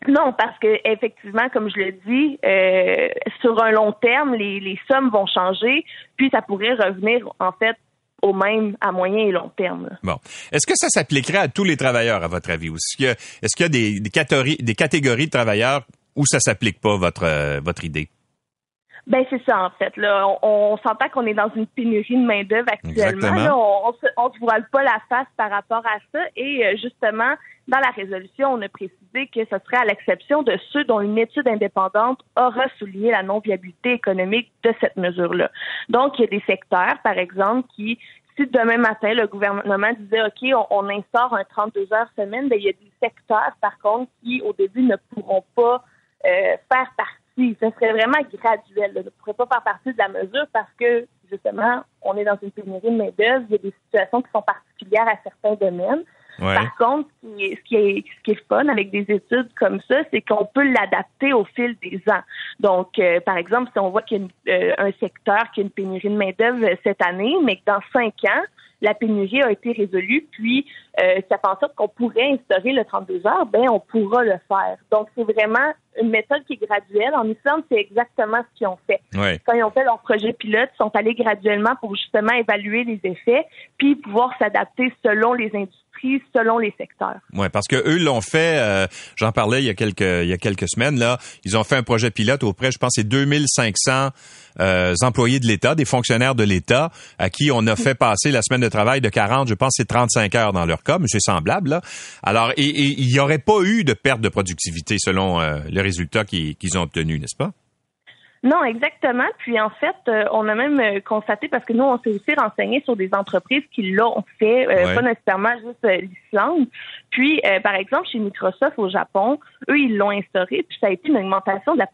Non, parce que effectivement, comme je le dis, euh, sur un long terme, les, les sommes vont changer, puis ça pourrait revenir en fait au même à moyen et long terme. Bon. Est-ce que ça s'appliquerait à tous les travailleurs, à votre avis? Est-ce qu'il y a, est-ce qu'il y a des, des, catégories, des catégories de travailleurs où ça s'applique pas, votre, euh, votre idée? Ben c'est ça en fait. Là, on, on s'entend qu'on est dans une pénurie de main d'œuvre actuellement. Là, on, on, se, on se voile pas la face par rapport à ça. Et euh, justement, dans la résolution, on a précisé que ce serait à l'exception de ceux dont une étude indépendante aura souligné la non-viabilité économique de cette mesure-là. Donc, il y a des secteurs, par exemple, qui si demain matin, le gouvernement disait, OK, on, on instaure un 32 heures semaine, ben, il y a des secteurs, par contre, qui, au début, ne pourront pas euh, faire partie ce serait vraiment graduel. Là. ne pourrait pas faire partie de la mesure parce que, justement, on est dans une pénurie de main-d'œuvre. Il y a des situations qui sont particulières à certains domaines. Par contre, ce qui, est, ce, qui est, ce qui est fun avec des études comme ça, c'est qu'on peut l'adapter au fil des ans. Donc, euh, par exemple, si on voit qu'il y a euh, un secteur qui a une pénurie de main-d'œuvre cette année, mais que dans cinq ans, la pénurie a été résolue, puis euh, ça fait en sorte qu'on pourrait instaurer le 32 heures, ben on pourra le faire. Donc c'est vraiment une méthode qui est graduelle. En Islande, c'est exactement ce qu'ils ont fait. Quand ils ont fait leur projet pilote, ils sont allés graduellement pour justement évaluer les effets, puis pouvoir s'adapter selon les industries selon les secteurs. Oui, parce que eux l'ont fait. Euh, j'en parlais il y a quelques il y a quelques semaines là. Ils ont fait un projet pilote auprès, je pense, c'est 2500 euh, employés de l'État, des fonctionnaires de l'État, à qui on a fait passer la semaine de travail de 40, je pense, c'est 35 heures dans leur cas, mais c'est semblable là. Alors, et, il n'y aurait pas eu de perte de productivité selon euh, les résultats qu'ils ont obtenus, n'est-ce pas? Non, exactement. Puis en fait, euh, on a même euh, constaté, parce que nous, on s'est aussi renseigné sur des entreprises qui l'ont fait, euh, pas nécessairement juste l'Islande. Puis, par exemple, chez Microsoft au Japon, eux, ils l'ont instauré, puis ça a été une augmentation de la,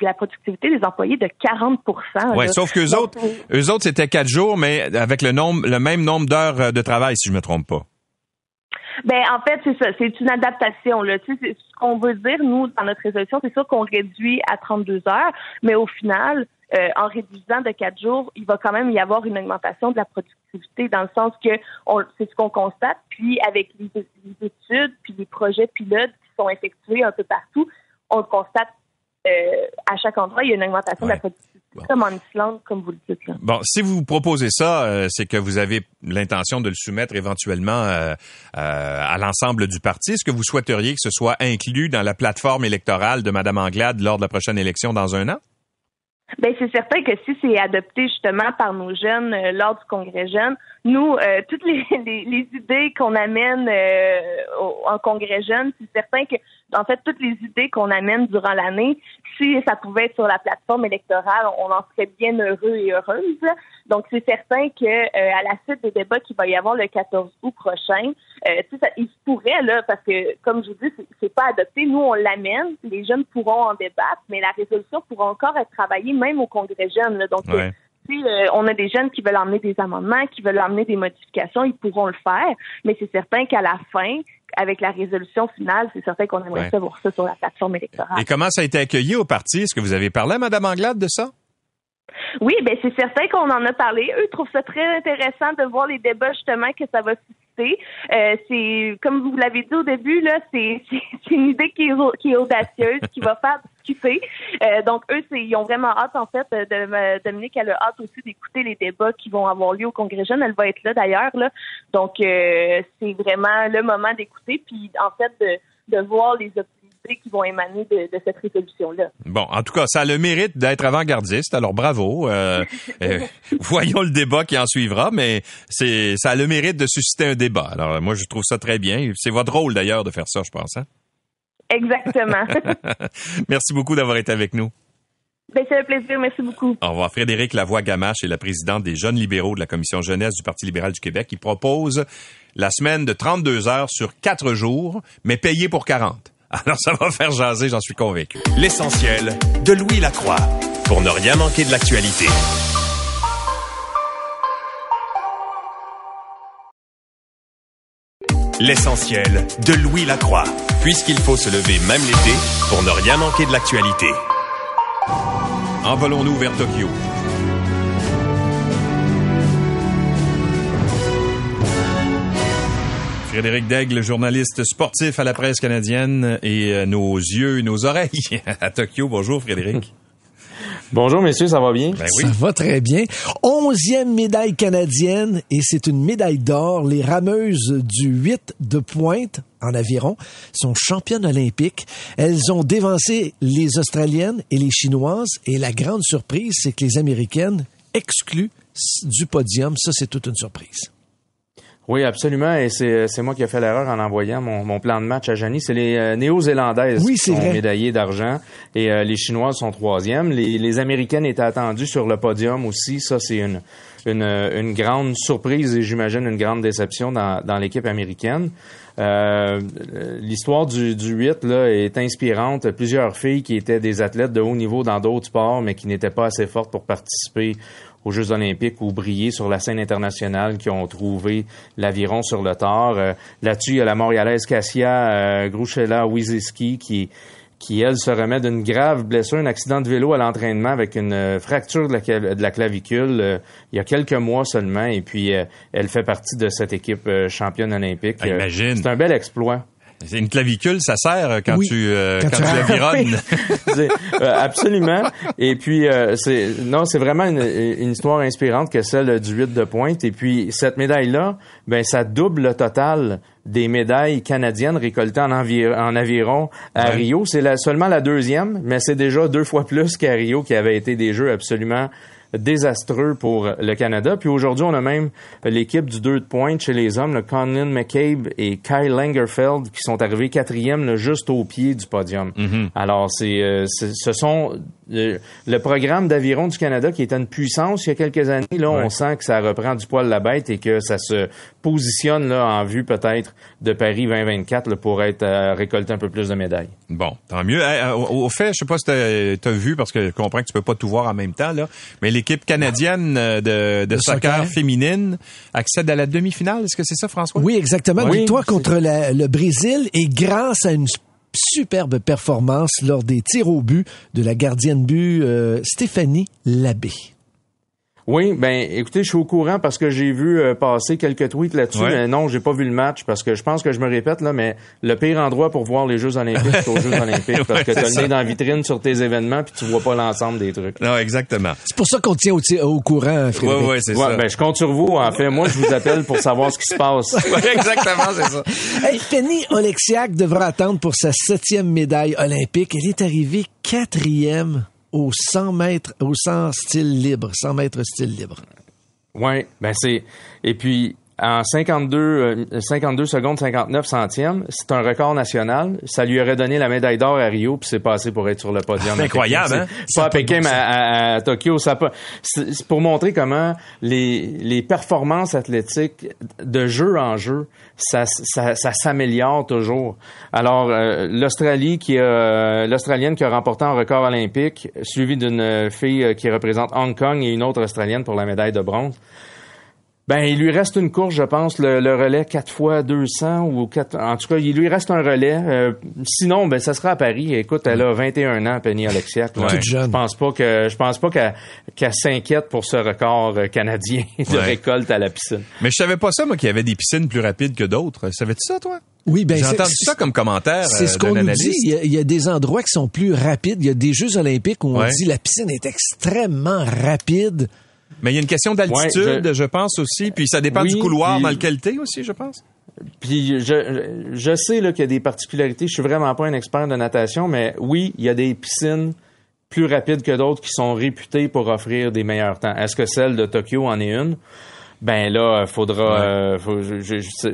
la productivité des employés de 40% Oui, sauf qu'eux autres, eux autres, c'était quatre jours, mais avec le nombre, le même nombre d'heures de travail, si je me trompe pas. Ben en fait, c'est ça, c'est une adaptation. Là. Tu sais, ce qu'on veut dire, nous, dans notre résolution, c'est sûr qu'on réduit à 32 heures, mais au final, euh, en réduisant de quatre jours, il va quand même y avoir une augmentation de la productivité dans le sens que c'est ce qu'on constate. Puis avec les, études, puis les projets pilotes qui sont effectués un peu partout, on constate euh, à chaque endroit, il y a une augmentation de la productivité, comme en Islande, comme vous le dites. Là. Bon, si vous proposez ça, euh, c'est que vous avez l'intention de le soumettre éventuellement euh, à l'ensemble du parti. Est-ce que vous souhaiteriez que ce soit inclus dans la plateforme électorale de Mme Anglade lors de la prochaine élection dans un an? Ben c'est certain que si c'est adopté justement par nos jeunes lors du congrès jeune, nous toutes les, les, idées qu'on amène en congrès jeune, c'est certain que en fait, toutes les idées qu'on amène durant l'année, si ça pouvait être sur la plateforme électorale, on en serait bien heureux et heureuse. Donc, c'est certain que euh, à la suite des débats qu'il va y avoir le 14 août prochain, euh, ça, il se pourrait, là, parce que, comme je vous dis, c'est pas adopté. Nous, on l'amène, les jeunes pourront en débattre, mais la résolution pourra encore être travaillée même au Congrès jeune. Donc, si euh, on a des jeunes qui veulent emmener des amendements, qui veulent emmener des modifications, ils pourront le faire. Mais c'est certain qu'à la fin, avec la résolution finale, c'est certain qu'on aimerait savoir ça sur la plateforme électorale. Et comment ça a été accueilli au parti? Est-ce que vous avez parlé à Mme Anglade de ça? Oui, ben c'est certain qu'on en a parlé. Eux trouvent ça très intéressant de voir les débats justement que ça va Euh, c'est comme vous l'avez dit au début là, c'est une idée qui est, audacieuse, qui va faire discuter. Euh, donc eux, ils ont vraiment hâte en fait de Dominique, elle a hâte aussi d'écouter les débats qui vont avoir lieu au Congrès jeune. Elle va être là d'ailleurs là. Donc euh, c'est vraiment le moment d'écouter puis en fait de, de voir les opinions qui vont émaner de, cette résolution-là. Bon, en tout cas, ça a le mérite d'être avant-gardiste, alors bravo. Euh, euh, voyons le débat qui en suivra, mais c'est ça a le mérite de susciter un débat. Alors moi, je trouve ça très bien. C'est votre rôle d'ailleurs de faire ça, je pense. Hein? Exactement. Merci beaucoup d'avoir été avec nous. Ben, c'est un plaisir. Merci beaucoup. Au revoir. Frédéric Lavoie-Gamache est la présidente des jeunes libéraux de la Commission jeunesse du Parti libéral du Québec qui propose la semaine de 32 heures sur 4 jours, mais payée pour 40. Alors ça va faire jaser, j'en suis convaincu. L'essentiel de Louis Lacroix pour ne rien manquer de l'actualité. L'essentiel de Louis Lacroix, puisqu'il faut se lever même l'été pour ne rien manquer de l'actualité. Envolons-nous vers Tokyo. Frédéric Daigle, journaliste sportif à la presse canadienne et euh, nos yeux et nos oreilles à Tokyo. Bonjour Frédéric. Bonjour messieurs, ça va bien? Ben ça va très bien. Onzième médaille canadienne et c'est une médaille d'or. Les rameuses du 8 de pointe en aviron sont championnes olympiques. Elles ont dévancé les Australiennes et les Chinoises et la grande surprise, c'est que les Américaines excluent du podium. Ça, c'est toute une surprise. Oui, absolument. Et c'est moi qui ai fait l'erreur en envoyant mon, mon, plan de match à Janie. C'est les euh, Néo-Zélandaises qui sont médaillées d'argent et euh, les Chinoises sont troisièmes. Les, les Américaines étaient attendues sur le podium aussi. Ça, c'est une, une, une, grande surprise et j'imagine une grande déception dans, dans l'équipe américaine. Euh, L'histoire du, du 8 là, est inspirante. Plusieurs filles qui étaient des athlètes de haut niveau dans d'autres sports, mais qui n'étaient pas assez fortes pour participer aux Jeux olympiques ou briller sur la scène internationale qui ont trouvé l'aviron sur le tard. Euh, là-dessus, il y a la Montréalaise Cassia euh, Gruchela Wiziski qui qui, elle, se remet d'une grave blessure, un accident de vélo à l'entraînement avec une euh, fracture de la, de la clavicule euh, il y a quelques mois seulement. Et puis, elle fait partie de cette équipe championne olympique. Imagine. C'est un bel exploit. C'est une clavicule, ça sert euh, quand tu euh, quand, tu avironnes. Euh, absolument. Et puis c'est non, c'est vraiment une, une, histoire inspirante que celle du 8 de pointe. Et puis cette médaille là, ben ça double le total des médailles canadiennes récoltées en, en aviron à Rio. C'est seulement la deuxième, mais c'est déjà deux fois plus qu'à Rio, qui avait été des jeux absolument désastreux pour le Canada. Puis aujourd'hui, on a même l'équipe du 2 de pointe chez les hommes, le Conlin McCabe et Kyle Langerfeld, qui sont arrivés quatrième juste au pied du podium. Mm-hmm. Alors, c'est, euh, ce sont le, programme d'aviron du Canada qui était une puissance il y a quelques années, là, on sent que ça reprend du poil la bête et que ça se positionne là en vue peut-être de Paris 2024 là, pour être euh, récolter un peu plus de médailles. Bon, tant mieux. Euh, au, fait, je sais pas si tu as vu parce que je comprends que tu peux pas tout voir en même temps là, mais l'équipe canadienne euh, de, de, soccer, féminine accède à la demi-finale. Est-ce que c'est ça, François? Oui, exactement. Oui, Victoire contre le Brésil et grâce à une superbe performance lors des tirs au but de la gardienne but euh, Stéphanie Labbé. Oui, ben écoutez, je suis au courant parce que j'ai vu euh, passer quelques tweets là-dessus. Mais non, j'ai pas vu le match parce que je pense que je me répète là, mais le pire endroit pour voir les Jeux Olympiques, c'est aux Jeux Olympiques parce que tu as le nez dans la vitrine sur tes événements puis tu vois pas l'ensemble des trucs. Non, exactement. C'est pour ça qu'on tient au, courant, Frédéric. Oui, oui, c'est ça. Ben je compte sur vous. En fait, moi, je vous appelle pour savoir ce qui se passe. exactement, c'est ça. Hey, Penny Oleksiak devra attendre pour sa septième médaille olympique. Elle est arrivée quatrième au 100 mètres, au 100 style libre, 100 mètres style libre. Oui, ben c'est. Et puis, en 52, 52 euh, secondes 59 centièmes. C'est un record national. Ça lui aurait donné la médaille d'or à Rio, puis c'est passé pour être sur le podium. C'est incroyable, hein? Pas à Pékin, mais à, Tokyo. Ça c'est pour montrer comment les, les performances athlétiques de jeu en jeu, ça, ça, ça s'améliore toujours. Alors, euh, l'Australie qui a, l'Australienne qui a remporté un record olympique, suivie d'une fille qui représente Hong Kong et une autre Australienne pour la médaille de bronze. Ben, il lui reste une course, je pense, le, relais 4 fois 200 ou 4... En tout cas, il lui reste un relais. Euh, sinon, ben, ça sera à Paris. Écoute, elle a 21 ans, Penny Alexiak. Ouais. Je pense pas que je pense pas qu'elle s'inquiète pour ce record euh, canadien de récolte à la piscine. Mais je savais pas ça, moi, qu'il y avait des piscines plus rapides que d'autres. Savais-tu ça, toi? Oui, ben j'ai entendu ça comme commentaire. C'est ce euh, qu'on nous dit. Il y, a, des endroits qui sont plus rapides. Il y a des Jeux olympiques où on dit la piscine est extrêmement rapide. Mais il y a une question d'altitude, je... pense aussi, puis ça dépend du couloir dans lequel t'es aussi, je pense. Puis je, je sais qu'il y a des particularités. Je suis vraiment pas un expert de natation, mais oui, il y a des piscines plus rapides que d'autres qui sont réputées pour offrir des meilleurs temps. Est-ce que celle de Tokyo en est une? ben là, faudra, euh,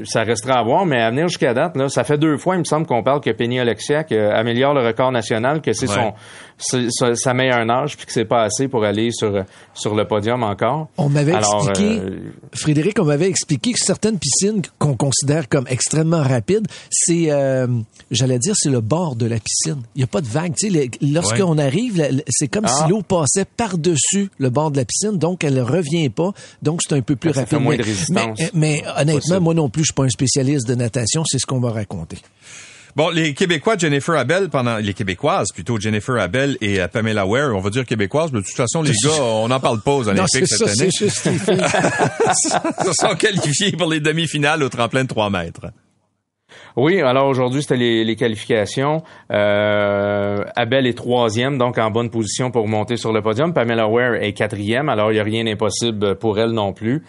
ça restera à voir, mais à venir jusqu'à date, là, ça fait deux fois, il me semble qu'on parle que Penny Alexiak euh, améliore le record national, que c'est son, sa meilleure âge, puis que c'est pas assez pour aller sur sur le podium encore. On m'avait expliqué, euh, Frédéric, on m'avait expliqué que certaines piscines qu'on considère comme extrêmement rapides, c'est, j'allais dire, c'est le bord de la piscine. Il y a pas de vague. Tu sais, lorsqu'on arrive, c'est comme si ah. l'eau passait par dessus le bord de la piscine, donc elle revient pas, donc c'est un peu plus mais, honnêtement, moi non plus, je suis pas un spécialiste de natation, c'est ce qu'on m'a raconté. Bon, les Québécois, Jennifer Abel, pendant les Québécoises plutôt, Jennifer Abel et euh, Pamela Ware, on va dire québécoises, mais de toute façon, les gars, on n'en parle pas aux Olympiques cette année. Juste se sont qualifiés pour les demi-finales au tremplin de 3 mètres. Oui, alors aujourd'hui, c'était les, qualifications. Euh, Abel est troisième, donc en bonne position pour monter sur le podium. Pamela Ware est quatrième, alors il n'y a rien d'impossible pour elle non plus.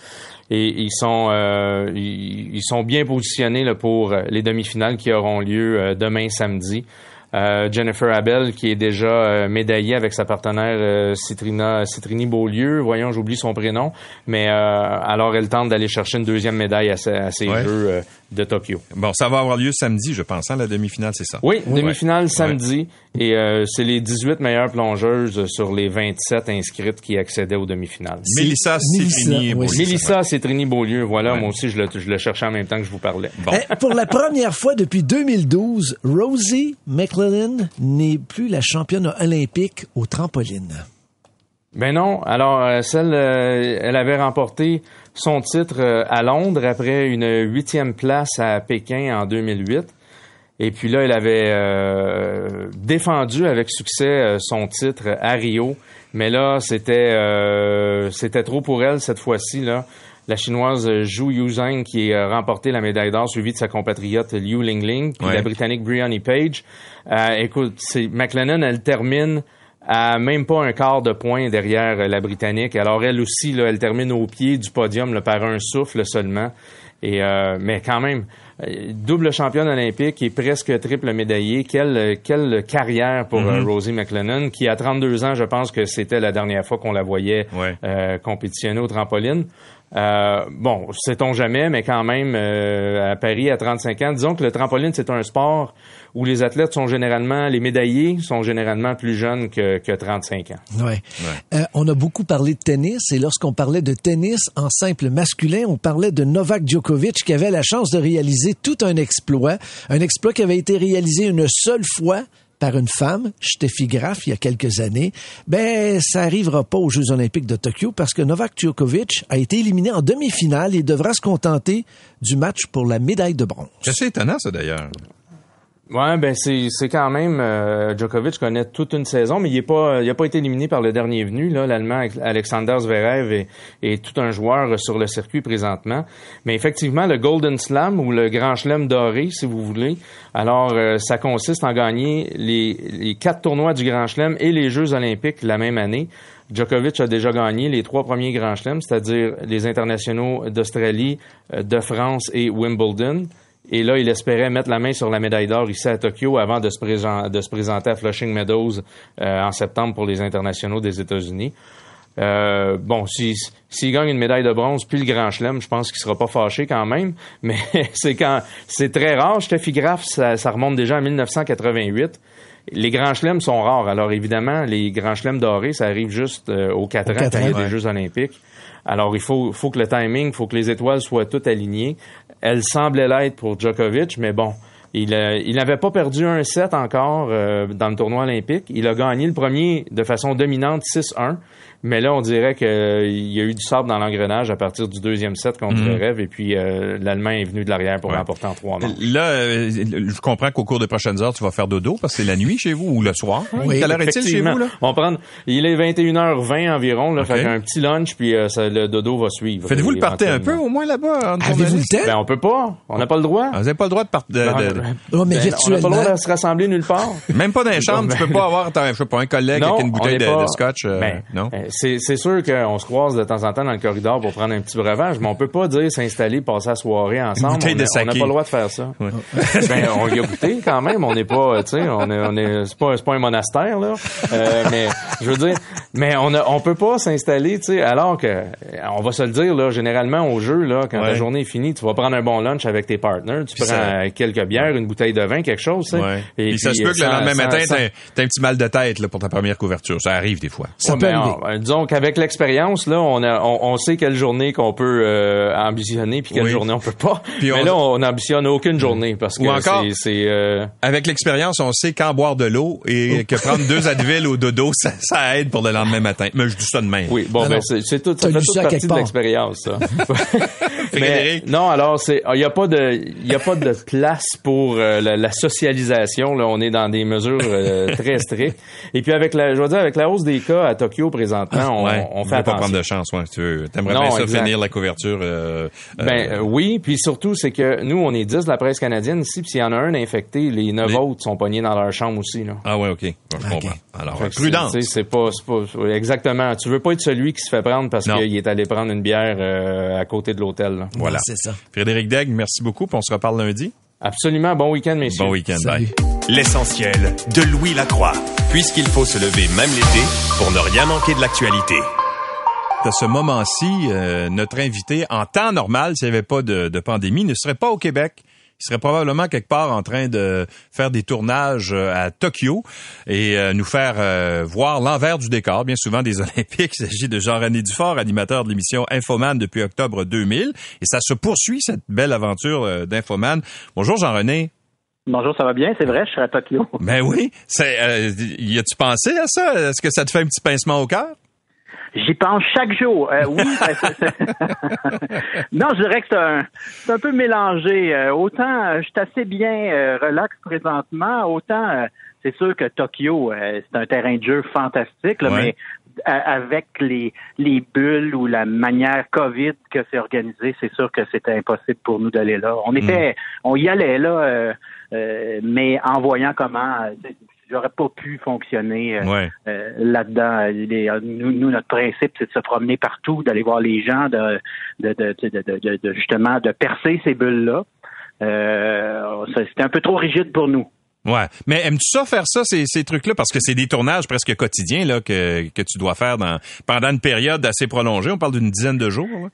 Et ils sont euh, ils, sont bien positionnés là, pour les demi-finales qui auront lieu euh, demain samedi. Euh, Jennifer Abel, qui est déjà euh, médaillée avec sa partenaire euh, Citrina, Citrini Beaulieu. Voyons, j'oublie son prénom. Mais alors, elle tente d'aller chercher une deuxième médaille à, ces Jeux de Tokyo. Bon, ça va avoir lieu samedi, je pense, hein, la demi-finale, c'est ça? Oui, demi-finale samedi. Et c'est les 18 meilleures plongeuses sur les 27 inscrites qui accédaient aux demi-finales. Mélissa Citrini Beaulieu. Mélissa Citrini Beaulieu, voilà. Moi aussi, je le, je le cherchais en même temps que je vous parlais. Bon. Eh, pour la première fois depuis 2012, Rosie McLeod n'est plus la championne olympique au trampoline. Ben non. Alors, euh, euh, elle avait remporté son titre euh, à Londres après une huitième place à Pékin en 2008. Et puis là, elle avait défendu avec succès son titre à Rio. Mais là, c'était c'était trop pour elle cette fois-ci. La chinoise Zhu Yuzheng qui a remporté la médaille d'or, suivie de sa compatriote Liu Lingling, puis la britannique Brianny Page. Euh, écoute, c'est McLennan, elle termine à même pas un quart de point derrière la britannique. Alors elle aussi, là, elle termine au pied du podium par un souffle seulement. Et euh, mais quand même, euh, double championne olympique et presque triple médaillé. Quelle, quelle carrière pour mm-hmm. Rosie McLennan, qui à 32 ans, je pense que c'était la dernière fois qu'on la voyait compétitionner au trampoline. Euh, bon, sait-on jamais, mais quand même, euh, à Paris, à 35 ans, disons que le trampoline, c'est un sport où les athlètes sont généralement, les médaillés sont généralement plus jeunes que, que 35 ans. Ouais. Euh, on a beaucoup parlé de tennis et lorsqu'on parlait de tennis en simple masculin, on parlait de Novak Djokovic qui avait la chance de réaliser tout un exploit, un exploit qui avait été réalisé une seule fois par une femme, Steffi Graf, il y a quelques années, ben ça arrivera pas aux Jeux olympiques de Tokyo parce que Novak Djokovic a été éliminé en demi-finale et devra se contenter du match pour la médaille de bronze. C'est étonnant ça d'ailleurs. Ouais, ben c'est c'est quand même euh, Djokovic connaît toute une saison, mais il est pas il a pas été éliminé par le dernier venu là, l'allemand Alexander Zverev est, tout un joueur sur le circuit présentement. Mais effectivement, le Golden Slam ou le Grand Chelem doré, si vous voulez, alors euh, ça consiste en gagner les, les quatre tournois du Grand Chelem et les Jeux Olympiques la même année. Djokovic a déjà gagné les trois premiers Grands Chelems, c'est-à-dire les internationaux d'Australie, euh, de France et Wimbledon. Et là, il espérait mettre la main sur la médaille d'or ici à Tokyo avant de se, présenter à Flushing Meadows euh, en septembre pour les internationaux des États-Unis. Euh, bon, s'il si, gagne une médaille de bronze puis le Grand Chelem, je pense qu'il sera pas fâché quand même. Mais c'est quand c'est très rare. Steffi Graf, ça, ça, remonte déjà à 1988. Les Grands Chelems sont rares. Alors évidemment, les Grands Chelems dorés, ça arrive juste euh, aux quatre ans, des Jeux olympiques. Alors il faut, faut que le timing, il faut que les étoiles soient toutes alignées. Elle semblait l'être pour Djokovic, mais bon, il, euh, il n'avait pas perdu un set encore euh, dans le tournoi olympique. Il a gagné le premier de façon dominante 6-1. Mais là, on dirait qu'il y a eu du sable dans l'engrenage à partir du deuxième set contre mhm. le rêve. Et puis, euh, l'Allemand est venu de l'arrière pour remporter en trois manches. Là, euh, je comprends qu'au cours des prochaines heures, tu vas faire dodo parce que c'est la nuit chez vous ou le soir. Oui, Quelle heure est-il chez vous? Là? On prend, il est 21h20 environ. Là, Fait un petit lunch, puis euh, le dodo va suivre. Faites-vous le partir un peu, au moins, là-bas? Avez-vous le temps? Ben, on peut pas. On n'a pas le droit. Ah, vous n'avez pas le droit de partir. De, de, oh, mais ben, on n'a pas le droit de se rassembler nulle part. Même pas dans les chambres. tu peux pas avoir, je sais pas, un collègue avec une bouteille de, scotch. Ben, non? C'est sûr que on se croise de temps en temps dans le corridor pour prendre un petit breuvage, mais on peut pas dire s'installer, passer la soirée ensemble. On n'a pas le droit de faire ça. ben, on y a goûté quand même. On n'est pas, tu sais, on est, on est, c'est pas, c'est pas un monastère là. Euh, mais je veux dire, mais on a, on peut pas s'installer, tu sais, alors que, on va se le dire là, généralement au jeu là, quand la journée est finie, tu vas prendre un bon lunch avec tes partners, tu prends quelques bières, une bouteille de vin, quelque chose, tu sais. Et puis, ça se peut que le lendemain matin, t'as un petit mal de tête là pour ta première couverture. Ça arrive des fois. Ça peut ben, disons qu'avec l'expérience là, on, a, on, sait quelle journée qu'on peut euh, ambitionner puis quelle journée on peut pas. Mais là, on n'ambitionne aucune journée parce que c'est euh... avec l'expérience, on sait quand boire de l'eau et que prendre deux Advil au dodo, ça, ça aide pour le lendemain matin. Mais je dis ça de même. Oui, bon, ben, c'est tout, ça fait toute partie de l'expérience, Mais, non, alors c'est, il y a pas de, il y a pas de place pour euh, la, socialisation. Là, on est dans des mesures euh, très strictes. Et puis avec la, je veux dire, avec la hausse des cas à Tokyo présentement, on, on fait attention. pas prendre de chance, ouais. Tu veux, t'aimerais bien ça finir la couverture. Euh, ben oui, puis surtout c'est que nous, on est 10 de la presse canadienne ici, puis s'il y en a un infecté, les neuf autres sont pognés dans leur chambre aussi. Là. Ah ouais, ok. je comprends. Alors, prudence. C'est pas, pas, exactement. Tu veux pas être celui qui se fait prendre parce qu'il est allé prendre une bière à côté de l'hôtel. Voilà. C'est ça. Frédéric Degg, merci beaucoup. Puis on se reparle lundi. Absolument. Bon week-end, messieurs. Bon week-end. Bye. L'essentiel de Louis Lacroix. Puisqu'il faut se lever même l'été pour ne rien manquer de l'actualité. À ce moment-ci, euh, notre invité, en temps normal, s'il n'y avait pas de, de pandémie, ne serait pas au Québec il serait probablement quelque part en train de faire des tournages euh, à Tokyo et euh, nous faire euh, voir l'envers du décor, bien souvent des Olympiques. Il s'agit de Jean-René Dufort, animateur de l'émission Infoman depuis octobre 2000. Et ça se poursuit, cette belle aventure d'Infoman. Bonjour Jean-René. Bonjour, ça va bien, c'est vrai, je suis à Tokyo. Ben oui, c'est, y a-tu pensé à ça? Est-ce que ça te fait un petit pincement au cœur? J'y pense chaque jour. Euh, oui, non, je dirais que c'est un, un, peu mélangé. Euh, autant euh, je suis assez bien relax présentement, autant c'est sûr que Tokyo, c'est un terrain de jeu fantastique, mais avec les, les bulles ou la manière COVID que c'est organisé, c'est sûr que c'était impossible pour nous d'aller là. On était, hmm. on y allait là, mais en voyant comment j'aurais pas pu fonctionner euh, euh, là-dedans. Nous, notre principe, c'est de se promener partout, d'aller voir les gens, de, de, justement de percer ces bulles-là. Euh, C'était un peu trop rigide pour nous. Ouais, mais aimes-tu ça faire ça ces, ces trucs-là? Parce que c'est des tournages presque quotidiens là que, que tu dois faire dans pendant une période assez prolongée. On parle d'une dizaine de jours.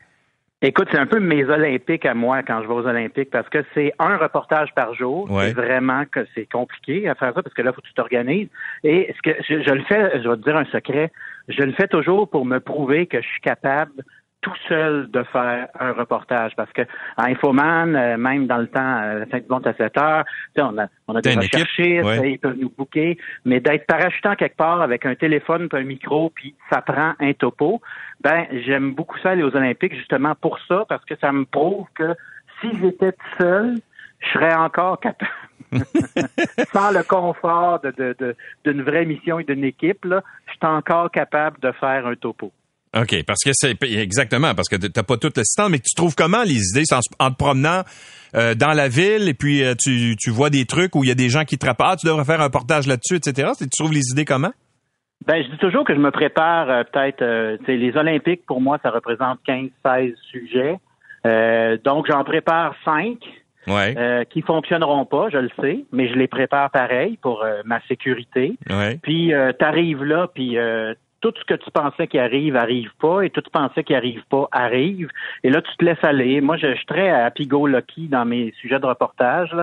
Écoute, c'est un peu mes Olympiques à moi quand je vais aux Olympiques parce que c'est un reportage par jour. C'est vraiment que c'est compliqué à faire ça parce que là, faut que tu t'organises. Et ce que je, je, le fais, je vais te dire un secret, je le fais toujours pour me prouver que je suis capable tout seul de faire un reportage parce que à Infoman, euh, même dans le temps, euh, Saint-Bon à 7 heures, on a, on a des recherchistes, ils peuvent nous booker, mais d'être parachutant quelque part avec un téléphone puis un micro, puis ça prend un topo, ben j'aime beaucoup ça aller aux Olympiques justement pour ça, parce que ça me prouve que si j'étais seul, je serais encore capable. Sans le confort de, de, d'une vraie mission et d'une équipe, là, je suis encore capable de faire un topo. OK, parce que c'est exactement, parce que t'as pas tout le mais tu trouves comment les idées en, te promenant euh, dans la ville et puis euh, tu, tu vois des trucs où il y a des gens qui te rappellent, ah, tu devrais faire un portage là-dessus, etc. Tu trouves les idées comment? Ben, je dis toujours que je me prépare euh, peut-être, les Olympiques, pour moi, ça représente 15-16 sujets. donc, j'en prépare 5 ouais. qui fonctionneront pas, je le sais, mais je les prépare pareil pour ma sécurité. Ouais. Puis, tu arrives là, puis tout ce que tu pensais qui arrive arrive pas et tout ce que tu pensais qui arrive pas arrive et là tu te laisses aller. Moi je, suis très happy go lucky dans mes sujets de reportage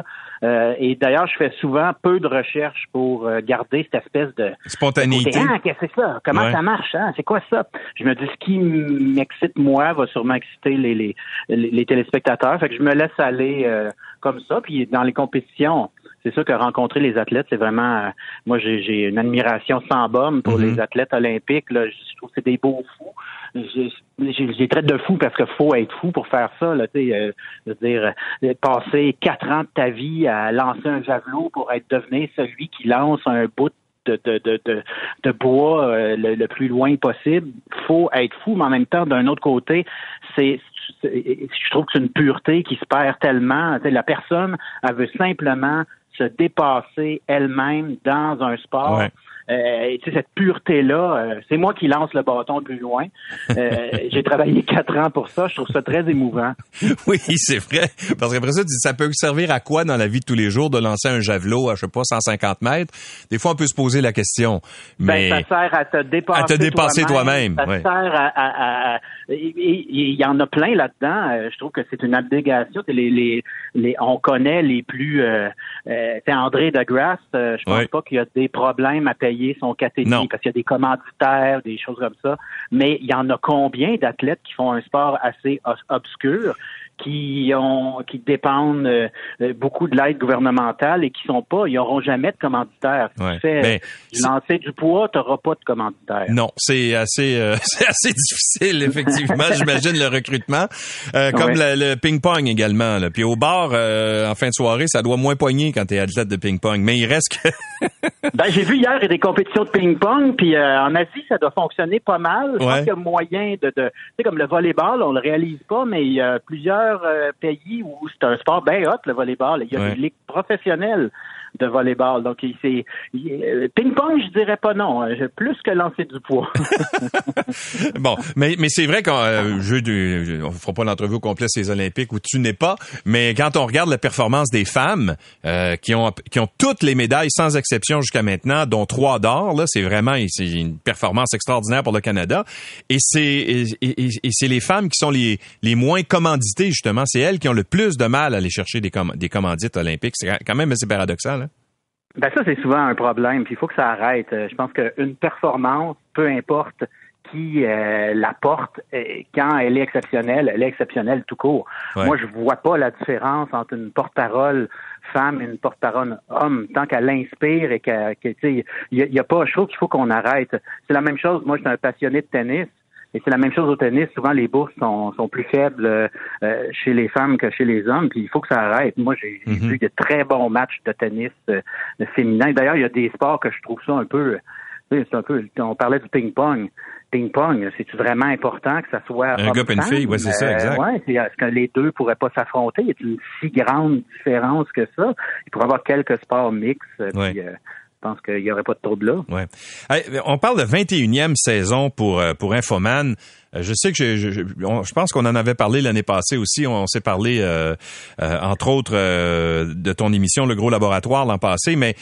euh, et d'ailleurs je fais souvent peu de recherches pour euh, garder cette espèce de spontanéité. ah, qu'est-ce que c'est ça? Comment ça marche hein? C'est quoi ça? Je me dis ce qui m'excite moi va sûrement exciter les, les, les, téléspectateurs. Fait que je me laisse aller euh, comme ça puis dans les compétitions c'est sûr que rencontrer les athlètes, c'est vraiment, euh, moi j'ai une admiration sans bombe pour les mhm. athlètes olympiques. Là. Je trouve que c'est des beaux fous. Je, les traite de fous parce qu'il faut être fou pour faire ça. Là, euh, je veux dire, euh, passer quatre ans de ta vie à lancer un javelot pour être devenu celui qui lance un bout de, de, de, de, bois le, plus loin possible. faut être fou, mais en même temps, d'un autre côté, c'est je trouve que c'est une pureté qui se perd tellement. la personne, elle veut simplement se dépasser elle-même dans un sport. Euh, cette pureté-là, euh, c'est moi qui lance le bâton plus loin. Euh, j'ai travaillé quatre ans pour ça. Je trouve ça très émouvant. oui, c'est vrai. Parce qu'après ça, ça peut servir à quoi dans la vie de tous les jours de lancer un javelot à, je sais pas, 150 mètres? Des fois, on peut se poser la question. Ben, mais ça sert à te dépasser, à te dépasser toi-même. ça sert à... Il y en a plein là-dedans. Je trouve que c'est une abnégation. Les, les, les, on connaît les plus... Euh, André de Grasse, je pense pas qu'il y a des problèmes à payer son cathéter parce qu'il y a des commanditaires, des choses comme ça. Mais il y en a combien d'athlètes qui font un sport assez obscur? Qui ont qui dépendent euh, euh, beaucoup de l'aide gouvernementale et qui sont pas, ils n'auront jamais de commanditaire. Tu fais ben, lancer du poids, tu n'auras pas de commanditaire. Non, c'est assez euh, c'est assez difficile effectivement, j'imagine le recrutement, comme le, ping-pong également. Là. Puis au bar, en fin de soirée, ça doit moins poigner quand tu es athlète de ping-pong, mais il reste que. ben j'ai vu hier des compétitions de ping-pong, puis en Asie ça doit fonctionner pas mal. Je pense qu'il y a moyen de, de tu sais comme le volleyball, on le réalise pas, mais il y a plusieurs euh, pays où c'est un sport bien hot, le volleyball. Il y a des ligues professionnelles de volleyball. Donc, c'est euh, ping-pong, je dirais pas non. Hein. Plus que lancer du poids. bon, mais, mais c'est vrai qu'on euh, jeu du, on fera pas l'entrevue au complet ces Olympiques où tu n'es pas, mais quand on regarde la performance des femmes euh, qui ont qui ont toutes les médailles sans exception jusqu'à maintenant, dont trois d'or, là, c'est vraiment c'est une performance extraordinaire pour le Canada. Et c'est et, et, c'est les femmes qui sont les les moins commanditées justement. C'est elles qui ont le plus de mal à aller chercher des, des commandites olympiques. C'est quand même assez paradoxal. Hein? Ben ça, c'est souvent un problème. Puis il faut que ça arrête. Euh, je pense qu'une performance, peu importe qui euh, la porte, euh, quand elle est exceptionnelle, elle est exceptionnelle tout court. Moi, je vois pas la différence entre une porte-parole femme et une porte-parole homme, tant qu'elle inspire et qu'elle, il y, a pas, je trouve qu'il faut qu'on arrête. C'est la même chose. Moi, je suis un passionné de tennis. Et c'est la même chose au tennis. Souvent, les bourses sont, sont plus faibles euh, chez les femmes que chez les hommes. Puis il faut que ça arrête. Moi, j'ai mhm. vu de très bons matchs de tennis euh, féminin. D'ailleurs, il y a des sports que je trouve ça un peu. C'est un peu. On parlait du ping-pong. Ping-pong, c'est vraiment important que ça soit un gars et une fille, ouais, c'est ça, euh, exact. ouais, est-ce que les deux pourraient pas s'affronter? Il y a une si grande différence que ça? Il pourrait y avoir quelques sports mixtes. Puis, je pense qu'il n'y aurait pas de trouble là. Ouais. on parle de 21e saison pour, euh, pour Infoman. Euh, je sais que je, je, je pense qu'on en avait parlé l'année passée aussi. On, s'est parlé, euh, entre autres, de ton émission Le Gros Laboratoire l'an passé. Mais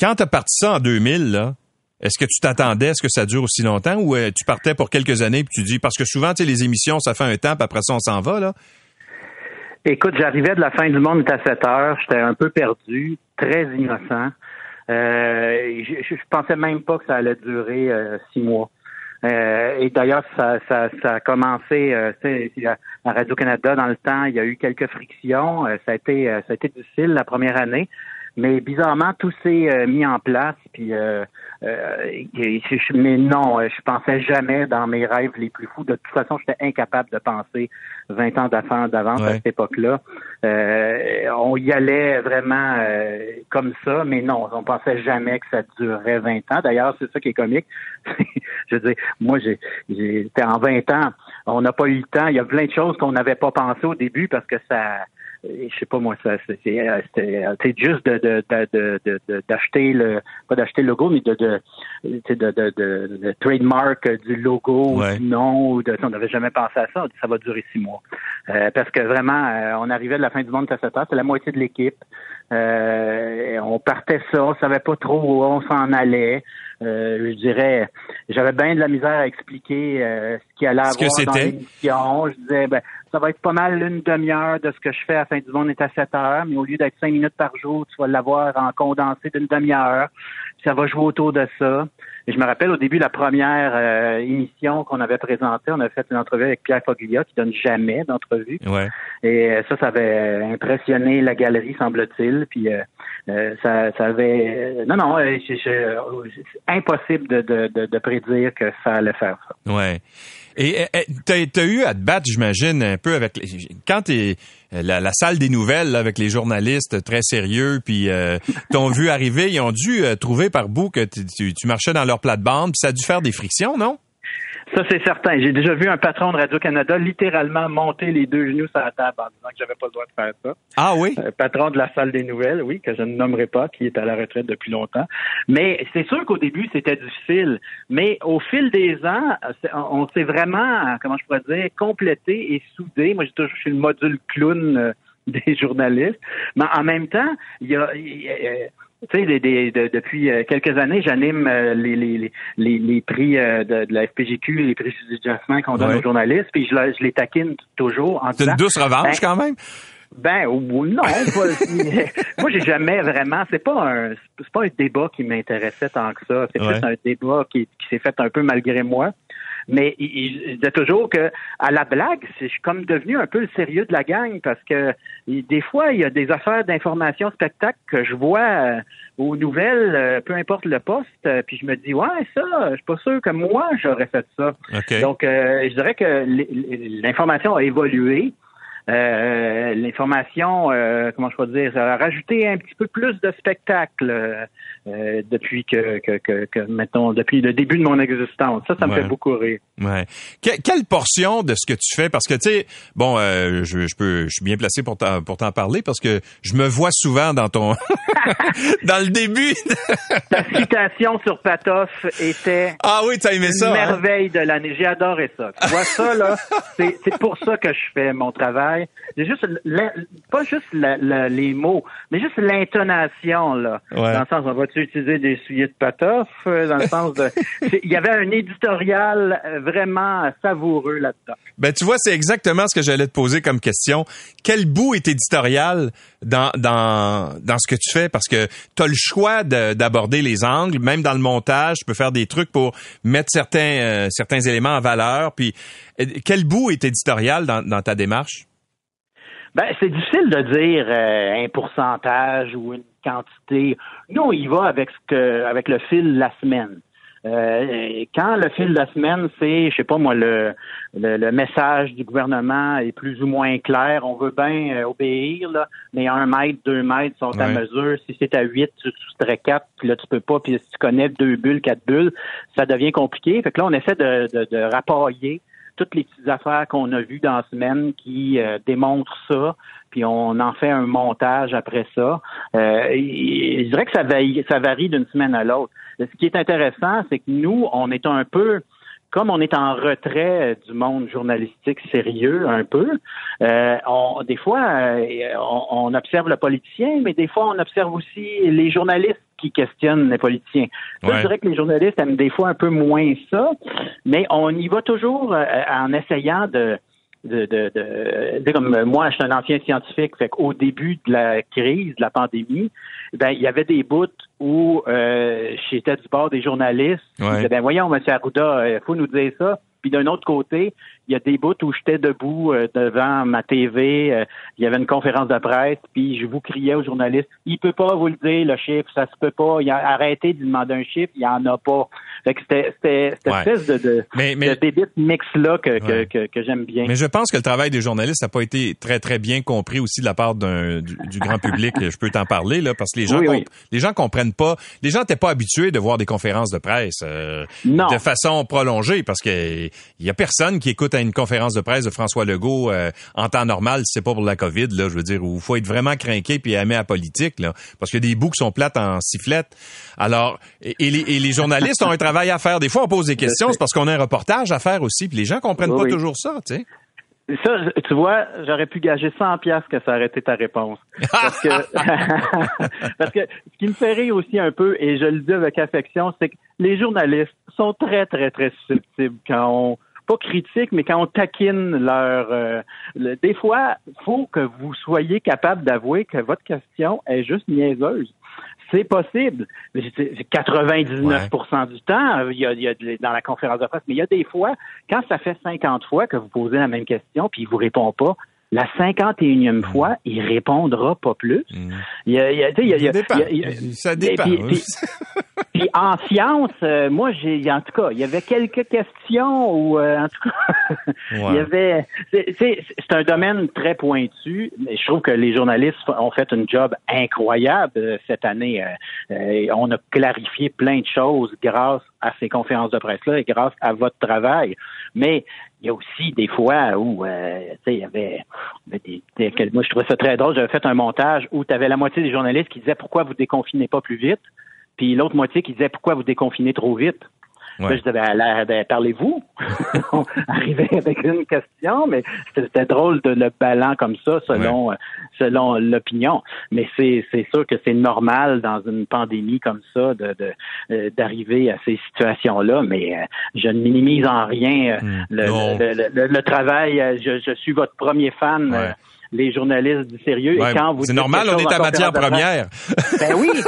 quand tu as parti ça en 2000, là, est-ce que tu t'attendais à ce que ça dure aussi longtemps ou tu partais pour quelques années puis tu dis parce que souvent, tu sais, les émissions, ça fait un temps, puis après ça, on s'en va, là? Écoute, j'arrivais de la fin du monde à 7 heures, j'étais un peu perdu, très innocent. Euh, je, je, pensais même pas que ça allait durer euh, six mois. Euh, et d'ailleurs, ça, ça, ça, a commencé euh, à Radio-Canada dans le temps, il y a eu quelques frictions. ça, a été, ça a été difficile la première année. Mais bizarrement, tout s'est euh, mis en place. Puis, euh, euh, mais non, je pensais jamais dans mes rêves les plus fous. De toute façon, j'étais incapable de penser 20 ans d'avance à cette époque-là. on y allait vraiment comme ça, mais non, on pensait jamais que ça durerait 20 ans. D'ailleurs, c'est ça qui est comique. je veux dire, moi, j'ai, en 20 ans, on n'a pas eu le temps. Il y a plein de choses qu'on n'avait pas pensé au début parce que ça je sais pas moi, ça c'est euh, euh, juste de d'acheter le pas d'acheter le logo, mais de de, de, de, trademark du logo du nom. De, on n'avait jamais pensé à ça. Ça va durer six mois. Euh, parce que vraiment, on arrivait de la fin du monde à cette heure, c'est la moitié de l'équipe. on partait ça, on savait pas trop où on s'en allait. je dirais, j'avais bien de la misère à expliquer ce qu'il allait avoir que dans l'émission. Je disais, ben, ça va être pas mal une demi-heure de ce que je fais à la fin du monde est à 7 heures, mais au lieu d'être cinq minutes par jour, tu vas l'avoir en condensé d'une demi-heure. Ça va jouer autour de ça. Et je me rappelle au début de la première euh, émission qu'on avait présentée, on avait fait une entrevue avec Pierre Foglia qui donne jamais d'entrevue. Ouais. Et euh, ça, ça avait impressionné la galerie, semble-t-il. Puis euh, ça, ça avait non, non, c'est impossible de, de, de, prédire que ça allait faire ça. Ouais. Et tu as eu à te battre, j'imagine, un peu avec quand t'es la, la salle des nouvelles avec les journalistes très sérieux, puis euh, t'ont vu arriver, ils ont dû euh, trouver par bout que tu, tu marchais dans leur plate-bande, puis ça a dû faire des frictions, non? Ça, c'est certain. J'ai déjà vu un patron de Radio-Canada littéralement monter les deux genoux sur la table en disant que j'avais pas le droit de faire ça. Ah oui? Euh, patron de la salle des nouvelles, oui, que je ne nommerai pas, qui est à la retraite depuis longtemps. Mais c'est sûr qu'au début, c'était difficile. Mais au fil des ans, on s'est vraiment, comment je pourrais dire, complété et soudé. Moi, j'ai toujours, je suis le module clown euh, des journalistes. Mais en même temps, il y a tu sais, depuis euh, quelques années, j'anime euh, les, les, les, les, prix euh, de, la FPGQ, les prix d'adjustment qu'on donne aux journalistes, puis je, je les taquine toujours en C'est une douce revanche ben, quand même. Ben non, moi j'ai jamais vraiment. C'est pas un, c'est pas un débat qui m'intéressait tant que ça. C'est plus un débat qui, qui s'est fait un peu malgré moi. Mais il, disait toujours que à la blague, je suis comme devenu un peu le sérieux de la gang parce que des fois, il y a des affaires d'information spectacle que je vois euh, aux nouvelles, euh, peu importe le poste, euh, puis je me dis ouais ça, je suis pas sûr que moi j'aurais fait ça. Donc je dirais que l'information a évolué. l'information, comment je peux dire, a rajouté un petit peu plus de spectacle. Euh, depuis que, que, que, que, mettons, depuis le début de mon existence. Ça, ça me fait beaucoup rire. Ouais. quelle portion de ce que tu fais, parce que tu sais, bon, euh, je, je, peux, je suis bien placé pour t'en, pour t'en parler parce que je me vois souvent dans ton, dans le début. Ta citation sur Patoff était. Ah oui, t'as aimé ça. Une hein? merveille de l'année. J'ai adoré ça. Tu vois ça là, c'est, c'est pour ça que je fais mon travail. C'est juste, pas juste les mots, mais juste l'intonation là. Dans le sens, on va utiliser des souliers de patoff, euh, dans le sens de... Il y avait un éditorial euh, vraiment savoureux là-dedans. Ben, tu vois, c'est exactement ce que j'allais te poser comme question. Quel bout est éditorial dans, dans, dans ce que tu fais? Parce que tu as le choix d'aborder les angles, même dans le montage, tu peux faire des trucs pour mettre certains, euh, certains éléments en valeur. Puis, quel bout est éditorial dans, dans ta démarche? Ben, c'est difficile de dire un pourcentage ou une quantité. Nous, on y va avec ce que, avec le fil de la semaine. Euh, quand le fil de la semaine, c'est, je sais pas moi, le, le, message du gouvernement est plus ou moins clair, on veut bien euh, obéir, là, mais un mètre, deux mètres sont à mesure. Si c'est à huit, tu soustrais quatre, puis là, tu peux pas, puis si tu connais deux bulles, quatre bulles, ça devient compliqué. Fait que là, on essaie de, de, de rappailler toutes les petites affaires qu'on a vues dans la semaine qui euh, démontrent ça, puis on en fait un montage après ça. Euh, je dirais que ça varie, d'une semaine à l'autre. Ce qui est intéressant, c'est que nous, on est un peu comme on est en retrait du monde journalistique sérieux un peu, euh, on, des fois, euh, on, observe le politicien, mais des fois, on observe aussi les journalistes qui questionnent les politiciens. je dirais que les journalistes aiment des fois un peu moins ça, mais on y va toujours en essayant de de, de, de, comme moi, je suis un ancien scientifique, fait qu'au début de la crise, de la pandémie, ben il y avait des bouts où euh, j'étais du bord des journalistes. Ouais. ben voyons, M. Arruda, il faut nous dire ça. Puis d'un autre côté, il y a des bouts où j'étais debout euh, devant ma TV, euh, il y avait une conférence de presse, puis je vous criais aux journalistes, il peut pas vous le dire, le chiffre, ça se peut pas, il a arrêté de demander un chiffre, il y en a pas. Fait que c'était cette espèce de, de, mais, mais, de mix-là que, que, que, que j'aime bien. Mais je pense que le travail des journalistes n'a pas été très, très bien compris aussi de la part du, du, grand public. je peux t'en parler, là, parce que les gens, les gens comprennent pas, les gens n'étaient pas habitués de voir des conférences de presse euh, de façon prolongée, parce que il y a personne qui écoute à une conférence de presse de François Legault euh, en temps normal, c'est pas pour la COVID, là, je veux dire, où il faut être vraiment craqué puis aimer la politique, là, parce que des bouts qui sont plates en sifflette. Alors, et, les, journalistes ont un travail à faire. Des fois, on pose des questions, c'est parce qu'on a un reportage à faire aussi, puis les gens comprennent pas toujours ça, tu sais. Ça, tu vois, j'aurais pu gager 100 pièces que ça aurait été ta réponse. Parce que, parce que ce qui me fait rire aussi un peu, et je le dis avec affection, c'est que les journalistes sont très, très, très susceptibles quand on, pas critique, mais quand on taquine leur... Euh, des fois, faut que vous soyez capable d'avouer que votre question est juste niaiseuse. C'est possible. 99% du temps, il y, a, il y, a, dans la conférence de presse, mais il y a des fois, quand ça fait 50 fois que vous posez la même question, puis il vous répond pas, la 51e fois, il répondra pas plus. Il, ça dépend. Puis, en science, euh, moi, j'ai, en tout cas, il y avait quelques questions où, euh, en tout cas, il y avait. C'est, un domaine très pointu, mais je trouve que les journalistes ont fait un job incroyable euh, cette année. on a clarifié plein de choses grâce à ces conférences de presse-là et grâce à votre travail. Mais il y a aussi des fois où, euh, tu sais, il y avait, des, moi je trouvais ça très drôle. J'avais fait un montage où tu avais la moitié des journalistes qui disaient pourquoi vous déconfinez pas plus vite, puis l'autre moitié qui disait pourquoi vous déconfinez trop vite. Je disais, ben, ben, parlez-vous. On arrivait avec une question, mais c'était drôle de le ballon comme ça selon euh, selon l'opinion. Mais c'est sûr que c'est normal dans une pandémie comme ça de euh, d'arriver à ces situations-là. Mais euh, je ne minimise en rien hmm. le, le, travail. Je, je, suis votre premier fan. Les journalistes du sérieux. et quand vous c'est normal, on est à matière première. ben oui.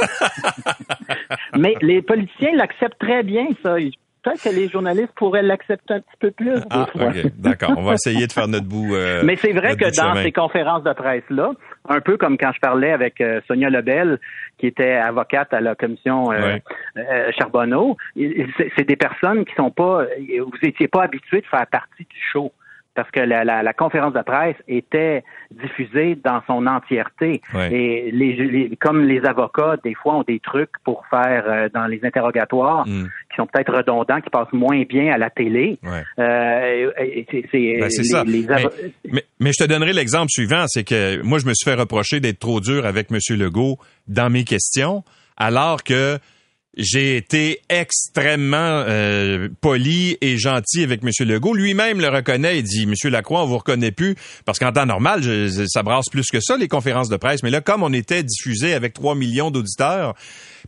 Mais les politiciens l'acceptent très bien, ça. Peut-être que les journalistes pourraient l'accepter un petit peu plus. Ah, d'accord. On va essayer de faire notre bout. Euh, Mais c'est vrai que dans ces conférences de presse-là, un peu comme quand je parlais avec euh, Sonia Lebel, qui était avocate à la commission euh, Charbonneau, c'est des personnes qui sont pas, vous étiez pas habitués de faire partie du show parce que la, la, la, conférence de presse était diffusée dans son entièreté. Et les, comme les avocats, des fois, ont des trucs pour faire euh, dans les interrogatoires mm. qui sont peut-être redondants, qui passent moins bien à la télé. Euh, c'est ça. mais, mais, je te donnerai l'exemple suivant, c'est que moi, je me suis fait reprocher d'être trop dur avec M. Legault dans mes questions, alors que j'ai été extrêmement euh, poli et gentil avec M. Legault. Lui-même le reconnaît et dit, M. Lacroix, on vous reconnaît plus, parce qu'en temps normal, ça brasse plus que ça, les conférences de presse. Mais là, comme on était diffusé avec 3 millions d'auditeurs,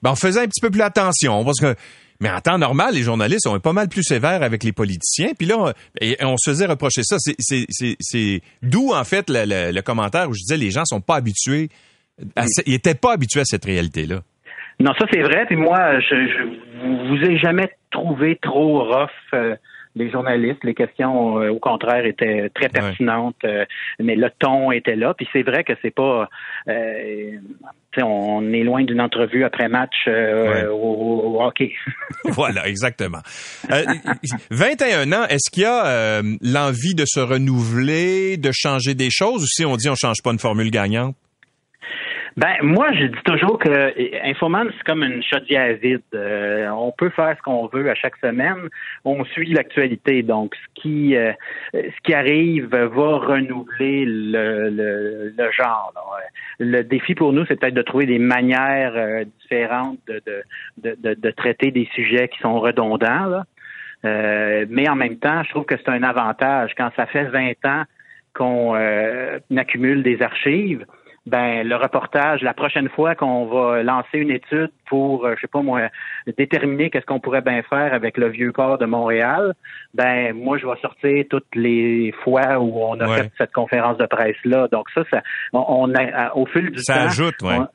ben, on faisait un petit peu plus attention, parce que mais en temps normal, les journalistes sont pas mal plus sévères avec les politiciens. Puis là, on, se faisait reprocher ça. C'est d'où, en fait, le, commentaire où je disais les gens sont pas habitués. ils étaient pas habitués à cette réalité-là. Non, ça c'est vrai. Puis moi, je, je vous ai jamais trouvé trop rough. Euh, les journalistes, les questions euh, au contraire étaient très pertinentes, euh, mais le ton était là. Puis c'est vrai que c'est pas, on est loin d'une entrevue après match au, hockey. voilà, exactement. 21 ans, est-ce qu'il y a l'envie de se renouveler, de changer des choses, ou si on dit on change pas une formule gagnante? Ben moi, je dis toujours que Infoman, c'est comme une chaudière vide. Euh, on peut faire ce qu'on veut à chaque semaine. On suit l'actualité. Donc, ce qui euh, ce qui arrive va renouveler le, le, genre. Le défi pour nous, c'est peut-être de trouver des manières euh, différentes de, de, de, de, traiter des sujets qui sont redondants. mais en même temps, je trouve que c'est un avantage. Quand ça fait 20 ans qu'on accumule des archives, ben le reportage, la prochaine fois qu'on va lancer une étude pour, euh, je sais pas moi, déterminer qu'est-ce qu'on pourrait bien faire avec le vieux port de Montréal, ben moi je vais sortir toutes les fois où on a fait cette conférence de presse là. Donc ça, ça on, a au fil du ça temps, ajoute, ouais on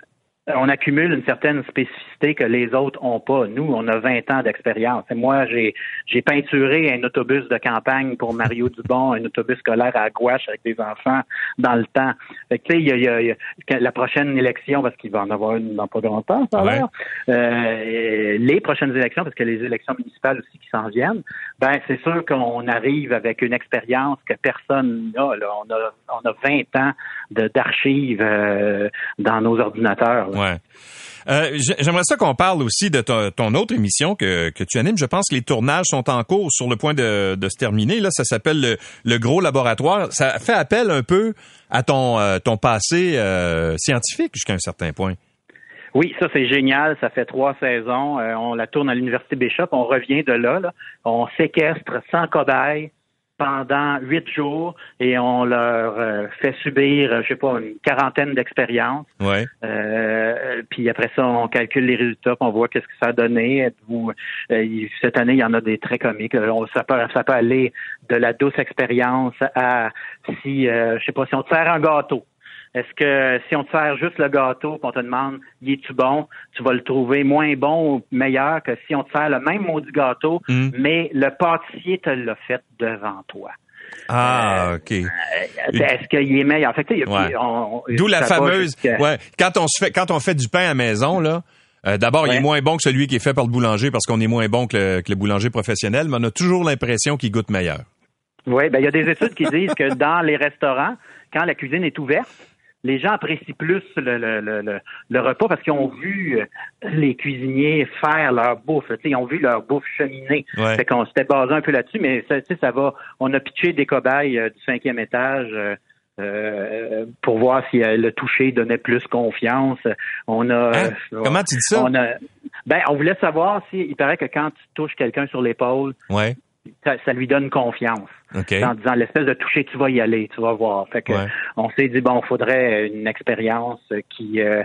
accumule une certaine spécificité que les autres ont pas. Nous, on a 20 ans d'expérience. Moi, j'ai j'ai peinturé un autobus de campagne pour Mario Dubon, un autobus scolaire à gouache avec des enfants dans le temps. Fait que, tu sais, il y a, la prochaine élection, parce qu'il va en avoir une dans pas longtemps, ça euh, les prochaines élections, parce que les élections municipales aussi qui s'en viennent, ben c'est sûr qu'on arrive avec une expérience que personne n'a. On a on a 20 ans d'archives euh, dans nos ordinateurs. Ouais. Euh, j'aimerais ça qu'on parle aussi de ton, autre émission que, que, tu animes. Je pense que les tournages sont en cours, sur le point de, de se terminer. Là, ça s'appelle le, gros laboratoire. Ça fait appel un peu à ton, euh, ton passé euh, scientifique jusqu'à un certain point. Oui, ça c'est génial. Ça fait trois saisons. on la tourne à l'université Bishop. On revient de là. là. On séquestre sans cobaye pendant huit jours et on leur euh, fait subir, euh, je sais pas, une quarantaine d'expériences. Ouais. Euh, puis après ça, on calcule les résultats, puis on voit qu'est-ce que ça a donné. vous cette année, il y en a des très comiques. ça peut, ça peut aller de la douce expérience à si, je sais pas, si on te sert un gâteau. Est-ce que si on te sert juste le gâteau, on te demande, y est-tu bon, tu vas le trouver moins bon ou meilleur que si on te sert le même maudit gâteau, hmm. mais le pâtissier te l'a fait devant toi. Ah, euh, OK. Euh, est-ce qu'il est meilleur? fait, D'où la fameuse. Ouais, quand on se fait, quand on fait du pain à la maison, là. Euh, d'abord, il est moins bon que celui qui est fait par le boulanger parce qu'on est moins bon que le, que le boulanger professionnel, mais on a toujours l'impression qu'il goûte meilleur. Oui, ben il y a des études qui disent que dans les restaurants, quand la cuisine est ouverte, les gens apprécient plus le, le, le, le repas parce qu'ils ont vu euh, les cuisiniers faire leur bouffe. Ils ont vu leur bouffe cheminer. Ouais. Fait qu'on s'était basé un peu là-dessus, mais ça, ça va. On a pitché des cobayes euh, du cinquième étage. Euh, pour voir si le toucher donnait plus confiance. On a. Hein? Comment tu dis ça? On a, ben, on voulait savoir si il paraît que quand tu touches quelqu'un sur l'épaule, ouais ça, lui donne confiance. En disant l'espèce de toucher, tu vas y aller, tu vas voir. Fait que on s'est dit bon, il faudrait une expérience qui, euh,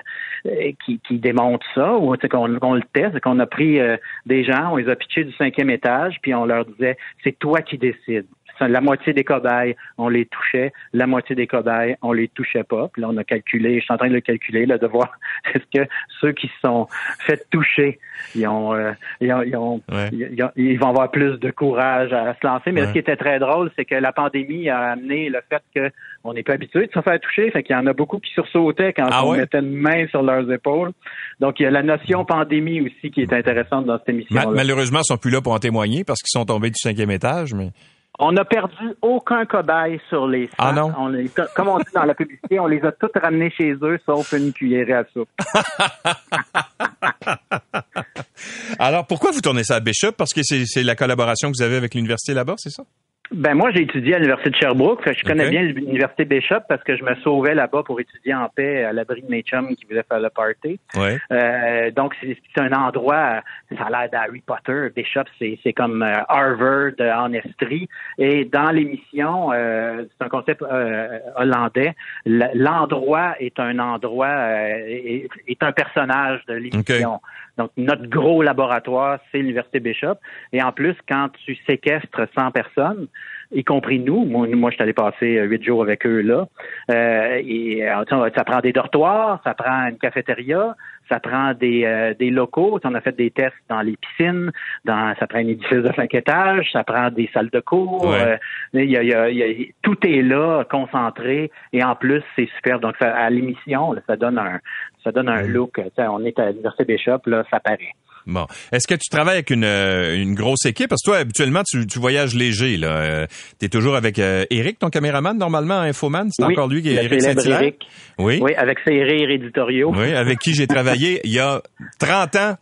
qui, qui démontre ça, ou qu'on on le teste, qu'on a pris euh, des gens, on les a pitchés du cinquième étage, puis on leur disait c'est toi qui décides la moitié des cobayes, on les touchait, la moitié des cobayes, on les touchait pas. Puis là, on a calculé, je suis en train de le calculer, là, de voir est-ce que ceux qui se sont fait toucher, ils ont, euh, ils, ont, ils, vont avoir plus de courage à se lancer. Mais ce qui était très drôle, c'est que la pandémie a amené le fait que on n'est pas habitué de se faire toucher, fait qu'il y en a beaucoup qui sursautaient quand ah on mettait une main sur leurs épaules. Donc il y a la notion pandémie aussi qui est intéressante dans cette émission. malheureusement, ils sont plus là pour en témoigner parce qu'ils sont tombés du cinquième étage, mais. On n'a perdu aucun cobaye sur les sacs. Ah non? On comme on dit dans la publicité, on les a tous ramenés chez eux, sauf une cuillerée à soupe. Alors, pourquoi vous tournez ça à Bishop? Parce que c'est la collaboration que vous avez avec l'université là-bas, c'est ça? Ben moi, j'ai étudié à l'université de Sherbrooke. je connais bien l'université Bishop parce que je me sauvais là-bas pour étudier en paix à l'abri de mes chums qui voulaient faire le party. Euh, donc c'est un endroit, ça a l'air d'Harry Potter. Bishop, c'est comme euh, Harvard en Estrie. Et dans l'émission, euh, c'est un concept hollandais. L'endroit est un endroit est, un personnage de l'émission. Donc, notre gros laboratoire, c'est l'Université Bishop. Et en plus, quand tu séquestres 100 personnes, y compris nous. Moi, moi je suis allé passer euh, huit jours avec eux là. Euh, et euh, ça prend des dortoirs, ça prend une cafétéria, ça prend des, des locaux. On a fait des tests dans les piscines, dans ça prend un édifice de cinq étages, ça prend des salles de cours. tout est là, concentré, et en plus c'est super. Donc ça, à l'émission, ça donne un ça donne un mm. look. On est à l'université Bishop, là, ça paraît. Bon. Est-ce que tu travailles avec une, euh, une grosse équipe? Parce que toi, habituellement, tu, tu voyages léger. là. Euh, tu es toujours avec euh, Eric, ton caméraman, normalement, Infoman? C'est encore lui qui est Eric saint Oui. Oui, avec ses rires éditoriaux. Oui, avec qui j'ai travaillé il y a 30 ans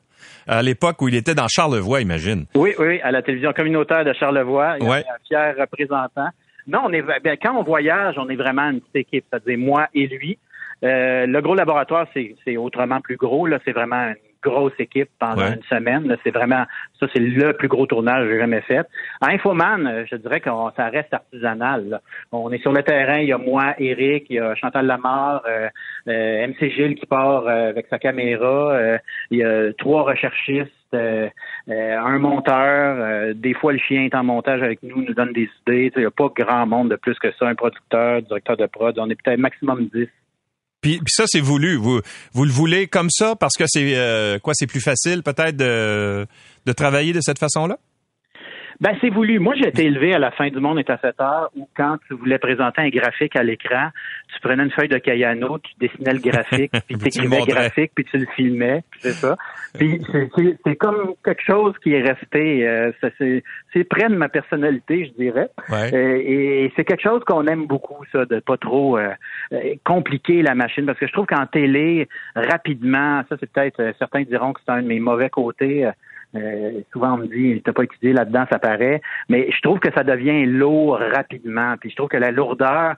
à l'époque où il était dans Charlevoix, imagine. Oui, oui, à la télévision communautaire de Charlevoix. Il ouais. un fier représentant. Non, on est ben, quand on voyage, on est vraiment une petite équipe, c'est-à-dire moi et lui. Le gros laboratoire, c'est autrement plus gros. Là, c'est vraiment une grosse équipe pendant une semaine. C'est vraiment, ça, c'est le plus gros tournage que j'ai jamais fait. À Infoman, je dirais que ça reste artisanal. On est sur le terrain, il y a moi, Eric, il y a Chantal Lamar, euh, euh MC Gilles qui part euh, avec sa caméra, euh, il y a trois recherchistes, un monteur, des fois le chien est en montage avec nous, nous donne des idées. Il n'y a pas grand monde de plus que ça, un producteur, directeur de prod, on est peut-être maximum 10. Puis, ça, c'est voulu. Vous, vous le voulez comme ça parce que c'est euh, quoi, c'est plus facile peut-être de, de travailler de cette façon-là? Ben, c'est voulu. Moi, j'ai été élevé à la fin du monde est à 7 heures où quand tu voulais présenter un graphique à l'écran, tu prenais une feuille de Cayano, tu dessinais le graphique, puis tu écrivais le graphique, puis tu le filmais, c'est ça. Puis c'est comme quelque chose qui est resté. Euh, c'est près de ma personnalité, je dirais. Euh, et, c'est quelque chose qu'on aime beaucoup, ça, de pas trop euh, compliquer la machine, parce que je trouve qu'en télé, rapidement, ça c'est peut-être, certains diront que c'est un de mes mauvais côtés euh, souvent, on me dit, t'as pas étudié là-dedans, ça paraît. Mais je trouve que ça devient lourd rapidement. Puis je trouve que la lourdeur,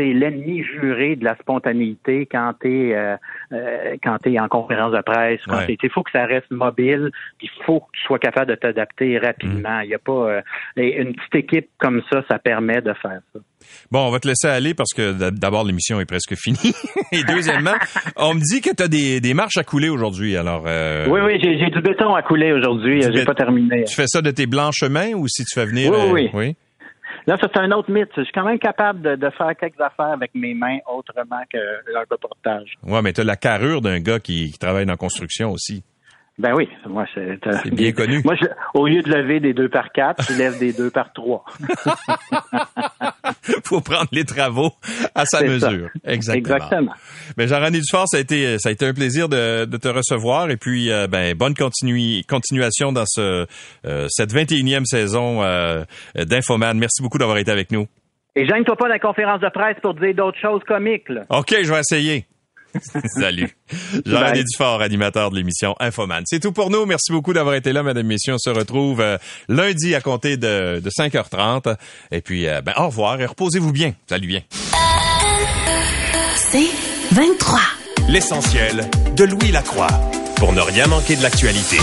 c'est l'ennemi juré de la spontanéité quand tu es euh, euh, quand tu en conférence de presse. Il faut que ça reste mobile, il faut que tu sois capable de t'adapter rapidement. Il y a pas euh, une petite équipe comme ça, ça permet de faire ça. Bon, on va te laisser aller parce que d'abord l'émission est presque finie et deuxièmement, on me dit que tu as des, des, marches à couler aujourd'hui. Alors Oui oui, j'ai du béton à couler aujourd'hui, j'ai pas terminé. Tu fais ça de tes blancs chemins ou si tu fais venir Oui oui. oui? Là, c'est un autre mythe. Je suis quand même capable de, faire quelques affaires avec mes mains autrement que leur reportage. Ouais, mais tu as la carrure d'un gars qui, travaille dans la construction aussi. Ben oui, moi c'est bien connu. Moi, au lieu de lever des deux par quatre, je lève des deux par trois. Faut prendre les travaux à sa mesure. Exactement. Exactement. Mais Jean-René Dufort, ça a été ça a été un plaisir de, te recevoir et puis euh, ben bonne continuation dans ce euh, cette 21e saison euh, d'Infoman. Merci beaucoup d'avoir été avec nous. Et gêne-toi pas la conférence de presse pour dire d'autres choses comiques. OK, je vais essayer. Salut. Jean-René Dufort, animateur de l'émission Infoman. C'est tout pour nous. Merci beaucoup d'avoir été là, mesdames et messieurs. On se retrouve euh, lundi à compter de, 5h30. Et puis, euh, ben, au revoir et reposez-vous bien. Salut bien. C'est 23. L'essentiel de Louis Lacroix. Pour ne rien manquer de l'actualité.